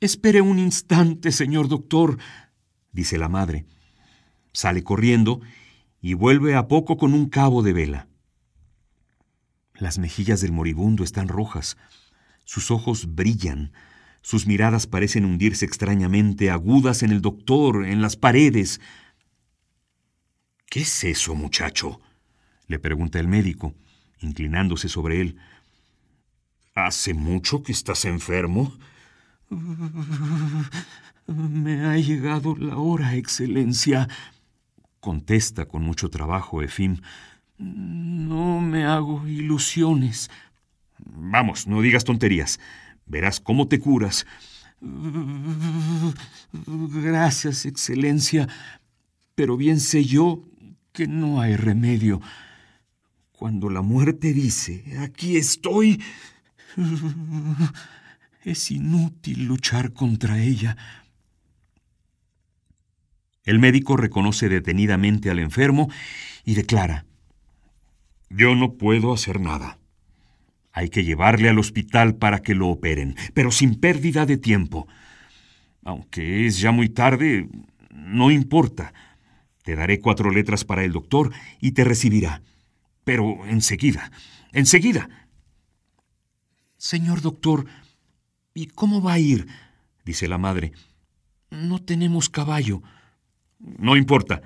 Espere un instante, señor doctor, dice la madre. Sale corriendo y vuelve a poco con un cabo de vela. Las mejillas del moribundo están rojas, sus ojos brillan, sus miradas parecen hundirse extrañamente, agudas en el doctor, en las paredes. ¿Qué es eso, muchacho? le pregunta el médico, inclinándose sobre él. ¿Hace mucho que estás enfermo? Me ha llegado la hora, Excelencia, contesta con mucho trabajo Efim. No me hago ilusiones. Vamos, no digas tonterías. Verás cómo te curas. Gracias, Excelencia, pero bien sé yo que no hay remedio. Cuando la muerte dice, aquí estoy, es inútil luchar contra ella. El médico reconoce detenidamente al enfermo y declara, Yo no puedo hacer nada. Hay que llevarle al hospital para que lo operen, pero sin pérdida de tiempo. Aunque es ya muy tarde, no importa. Te daré cuatro letras para el doctor y te recibirá. Pero enseguida, enseguida. Señor doctor, ¿Y cómo va a ir? dice la madre. No tenemos caballo. No importa.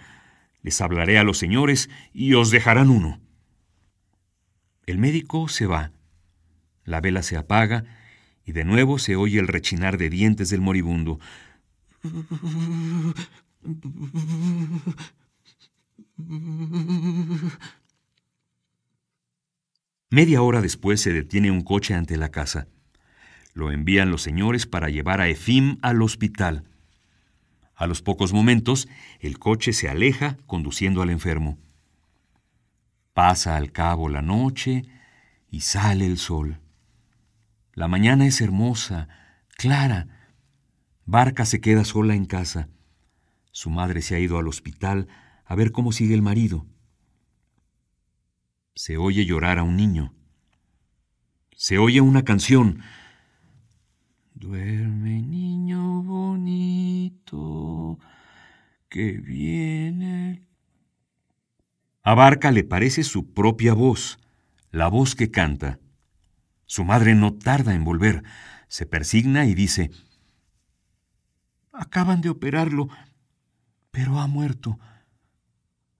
Les hablaré a los señores y os dejarán uno. El médico se va. La vela se apaga y de nuevo se oye el rechinar de dientes del moribundo. Media hora después se detiene un coche ante la casa. Lo envían los señores para llevar a Efim al hospital. A los pocos momentos, el coche se aleja conduciendo al enfermo. Pasa al cabo la noche y sale el sol. La mañana es hermosa, clara. Barca se queda sola en casa. Su madre se ha ido al hospital a ver cómo sigue el marido. Se oye llorar a un niño. Se oye una canción. Duerme, niño bonito, que viene. A Barca le parece su propia voz, la voz que canta. Su madre no tarda en volver. Se persigna y dice, Acaban de operarlo, pero ha muerto.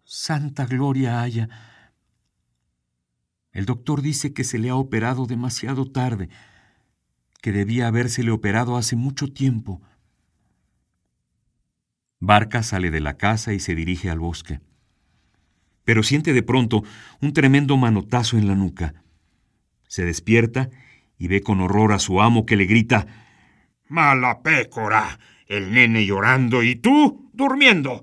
Santa gloria haya. El doctor dice que se le ha operado demasiado tarde, que debía habérsele operado hace mucho tiempo. Barca sale de la casa y se dirige al bosque. Pero siente de pronto un tremendo manotazo en la nuca. Se despierta y ve con horror a su amo que le grita Mala pécora, el nene llorando y tú durmiendo.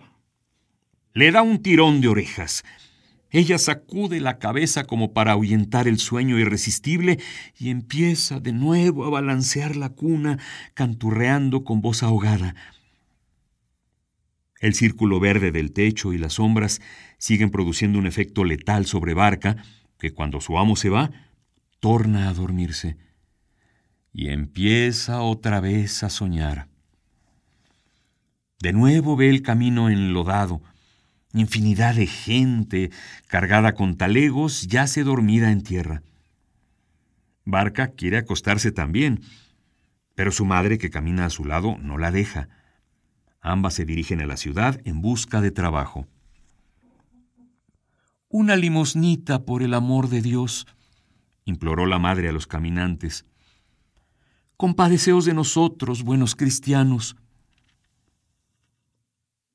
Le da un tirón de orejas. Ella sacude la cabeza como para ahuyentar el sueño irresistible y empieza de nuevo a balancear la cuna, canturreando con voz ahogada. El círculo verde del techo y las sombras siguen produciendo un efecto letal sobre Barca, que cuando su amo se va, torna a dormirse y empieza otra vez a soñar. De nuevo ve el camino enlodado, infinidad de gente cargada con talegos yace dormida en tierra. Barca quiere acostarse también, pero su madre, que camina a su lado, no la deja. Ambas se dirigen a la ciudad en busca de trabajo. Una limosnita, por el amor de Dios, imploró la madre a los caminantes. Compadeceos de nosotros, buenos cristianos.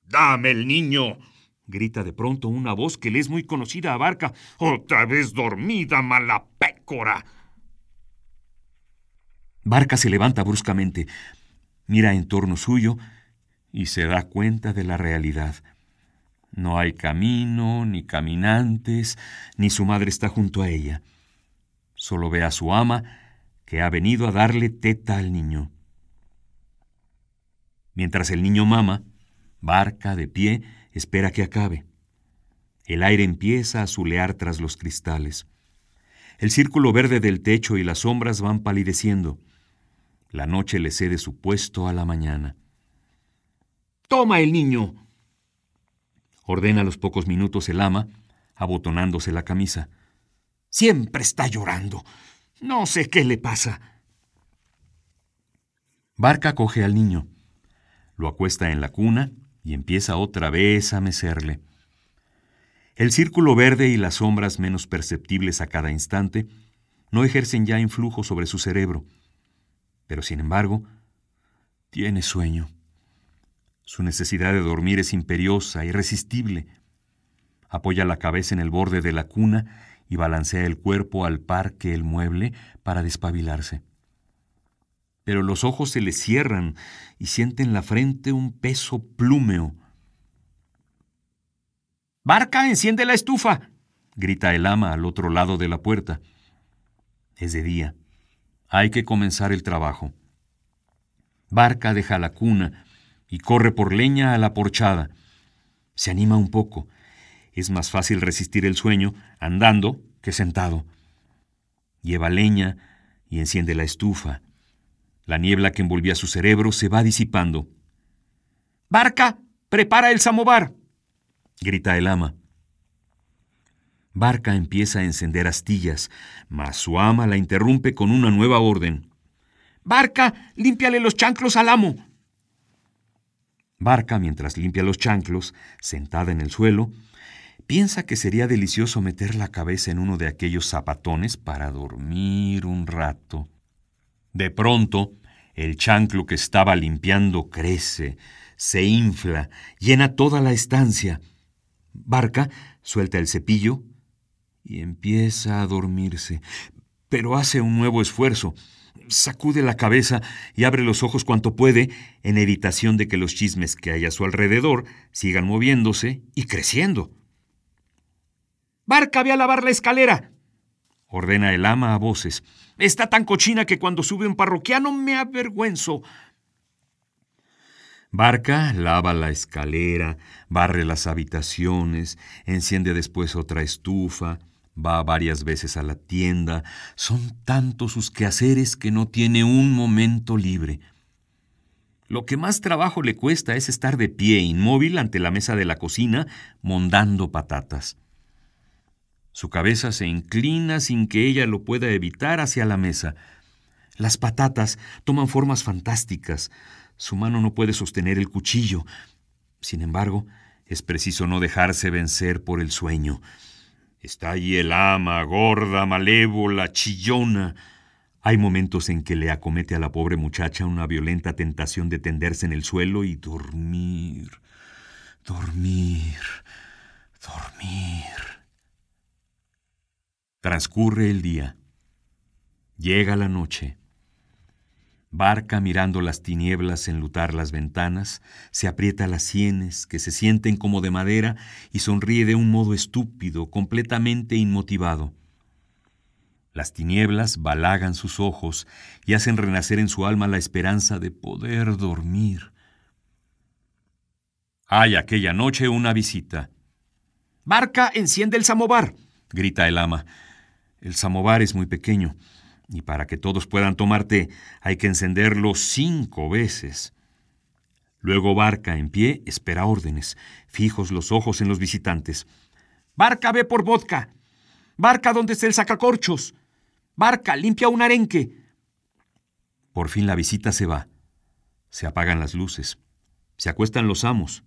Dame el niño, grita de pronto una voz que le es muy conocida a Barca. Otra vez dormida, mala pécora. Barca se levanta bruscamente, mira en torno suyo y se da cuenta de la realidad. No hay camino, ni caminantes, ni su madre está junto a ella. Solo ve a su ama, que ha venido a darle teta al niño. Mientras el niño mama, Barca, de pie, espera que acabe. El aire empieza a azulear tras los cristales. El círculo verde del techo y las sombras van palideciendo. La noche le cede su puesto a la mañana. Toma el niño. Ordena a los pocos minutos el ama, abotonándose la camisa. Siempre está llorando. No sé qué le pasa. Barca coge al niño, lo acuesta en la cuna y empieza otra vez a mecerle. El círculo verde y las sombras menos perceptibles a cada instante no ejercen ya influjo sobre su cerebro, pero sin embargo, tiene sueño. Su necesidad de dormir es imperiosa, irresistible. Apoya la cabeza en el borde de la cuna y balancea el cuerpo al par que el mueble para despabilarse. Pero los ojos se le cierran y siente en la frente un peso plúmeo. Barca, enciende la estufa, grita el ama al otro lado de la puerta. Es de día. Hay que comenzar el trabajo. Barca deja la cuna y corre por leña a la porchada. Se anima un poco es más fácil resistir el sueño andando que sentado. Lleva leña y enciende la estufa. La niebla que envolvía su cerebro se va disipando. Barca, prepara el samovar, grita el ama. Barca empieza a encender astillas, mas su ama la interrumpe con una nueva orden. Barca, límpiale los chanclos al amo. Barca, mientras limpia los chanclos, sentada en el suelo, piensa que sería delicioso meter la cabeza en uno de aquellos zapatones para dormir un rato. De pronto, el chanclo que estaba limpiando crece, se infla, llena toda la estancia. Barca suelta el cepillo y empieza a dormirse, pero hace un nuevo esfuerzo. Sacude la cabeza y abre los ojos cuanto puede, en evitación de que los chismes que hay a su alrededor sigan moviéndose y creciendo. Barca, ve a lavar la escalera, ordena el ama a voces. Está tan cochina que cuando sube un parroquiano me avergüenzo. Barca lava la escalera, barre las habitaciones, enciende después otra estufa, va varias veces a la tienda. Son tantos sus quehaceres que no tiene un momento libre. Lo que más trabajo le cuesta es estar de pie, inmóvil ante la mesa de la cocina, mondando patatas. Su cabeza se inclina sin que ella lo pueda evitar hacia la mesa. Las patatas toman formas fantásticas. Su mano no puede sostener el cuchillo. Sin embargo, es preciso no dejarse vencer por el sueño. Está allí el ama, gorda, malévola, chillona. Hay momentos en que le acomete a la pobre muchacha una violenta tentación de tenderse en el suelo y dormir, dormir. Transcurre el día. Llega la noche. Barca mirando las tinieblas enlutar las ventanas, se aprieta las sienes, que se sienten como de madera, y sonríe de un modo estúpido, completamente inmotivado. Las tinieblas balagan sus ojos y hacen renacer en su alma la esperanza de poder dormir. Hay aquella noche una visita. Barca, enciende el samovar, grita el ama. El samovar es muy pequeño, y para que todos puedan tomar té hay que encenderlo cinco veces. Luego Barca, en pie, espera órdenes, fijos los ojos en los visitantes. Barca, ve por vodka. Barca, ¿dónde está el sacacorchos? Barca, limpia un arenque. Por fin la visita se va. Se apagan las luces. Se acuestan los amos.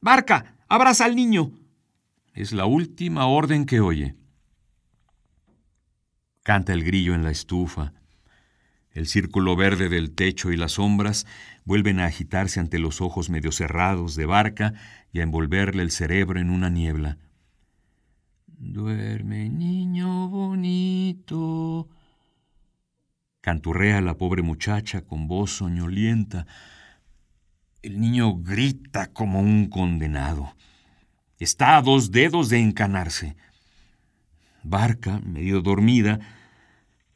Barca, abraza al niño. Es la última orden que oye. Canta el grillo en la estufa. El círculo verde del techo y las sombras vuelven a agitarse ante los ojos medio cerrados de barca y a envolverle el cerebro en una niebla. Duerme, niño bonito. Canturrea la pobre muchacha con voz soñolienta. El niño grita como un condenado. Está a dos dedos de encanarse. Barca, medio dormida,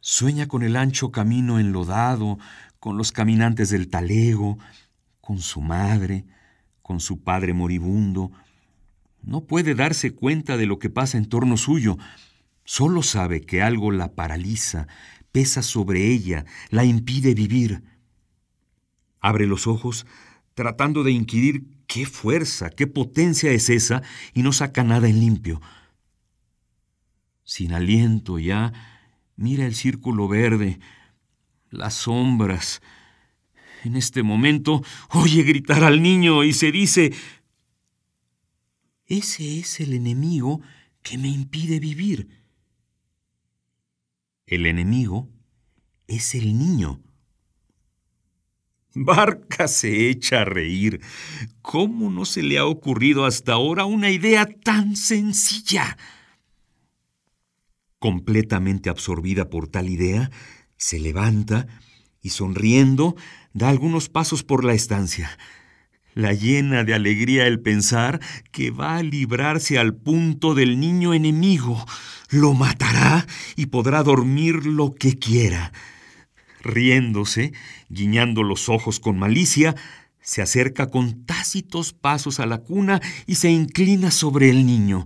sueña con el ancho camino enlodado, con los caminantes del talego, con su madre, con su padre moribundo. No puede darse cuenta de lo que pasa en torno suyo, solo sabe que algo la paraliza, pesa sobre ella, la impide vivir. Abre los ojos, tratando de inquirir qué fuerza, qué potencia es esa, y no saca nada en limpio sin aliento ya, mira el círculo verde, las sombras. En este momento oye gritar al niño y se dice, ese es el enemigo que me impide vivir. El enemigo es el niño. Barca se echa a reír. ¿Cómo no se le ha ocurrido hasta ahora una idea tan sencilla? Completamente absorbida por tal idea, se levanta y sonriendo da algunos pasos por la estancia. La llena de alegría el pensar que va a librarse al punto del niño enemigo. Lo matará y podrá dormir lo que quiera. Riéndose, guiñando los ojos con malicia, se acerca con tácitos pasos a la cuna y se inclina sobre el niño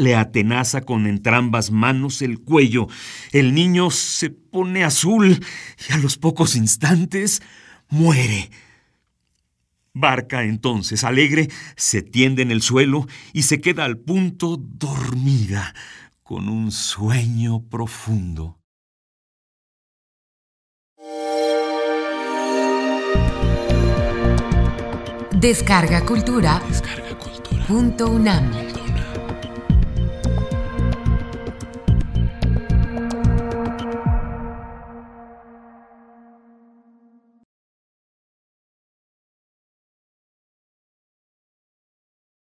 le atenaza con entrambas manos el cuello. El niño se pone azul y a los pocos instantes muere. Barca entonces, alegre, se tiende en el suelo y se queda al punto dormida, con un sueño profundo. Descarga cultura. Descarga cultura. Punto UNAM.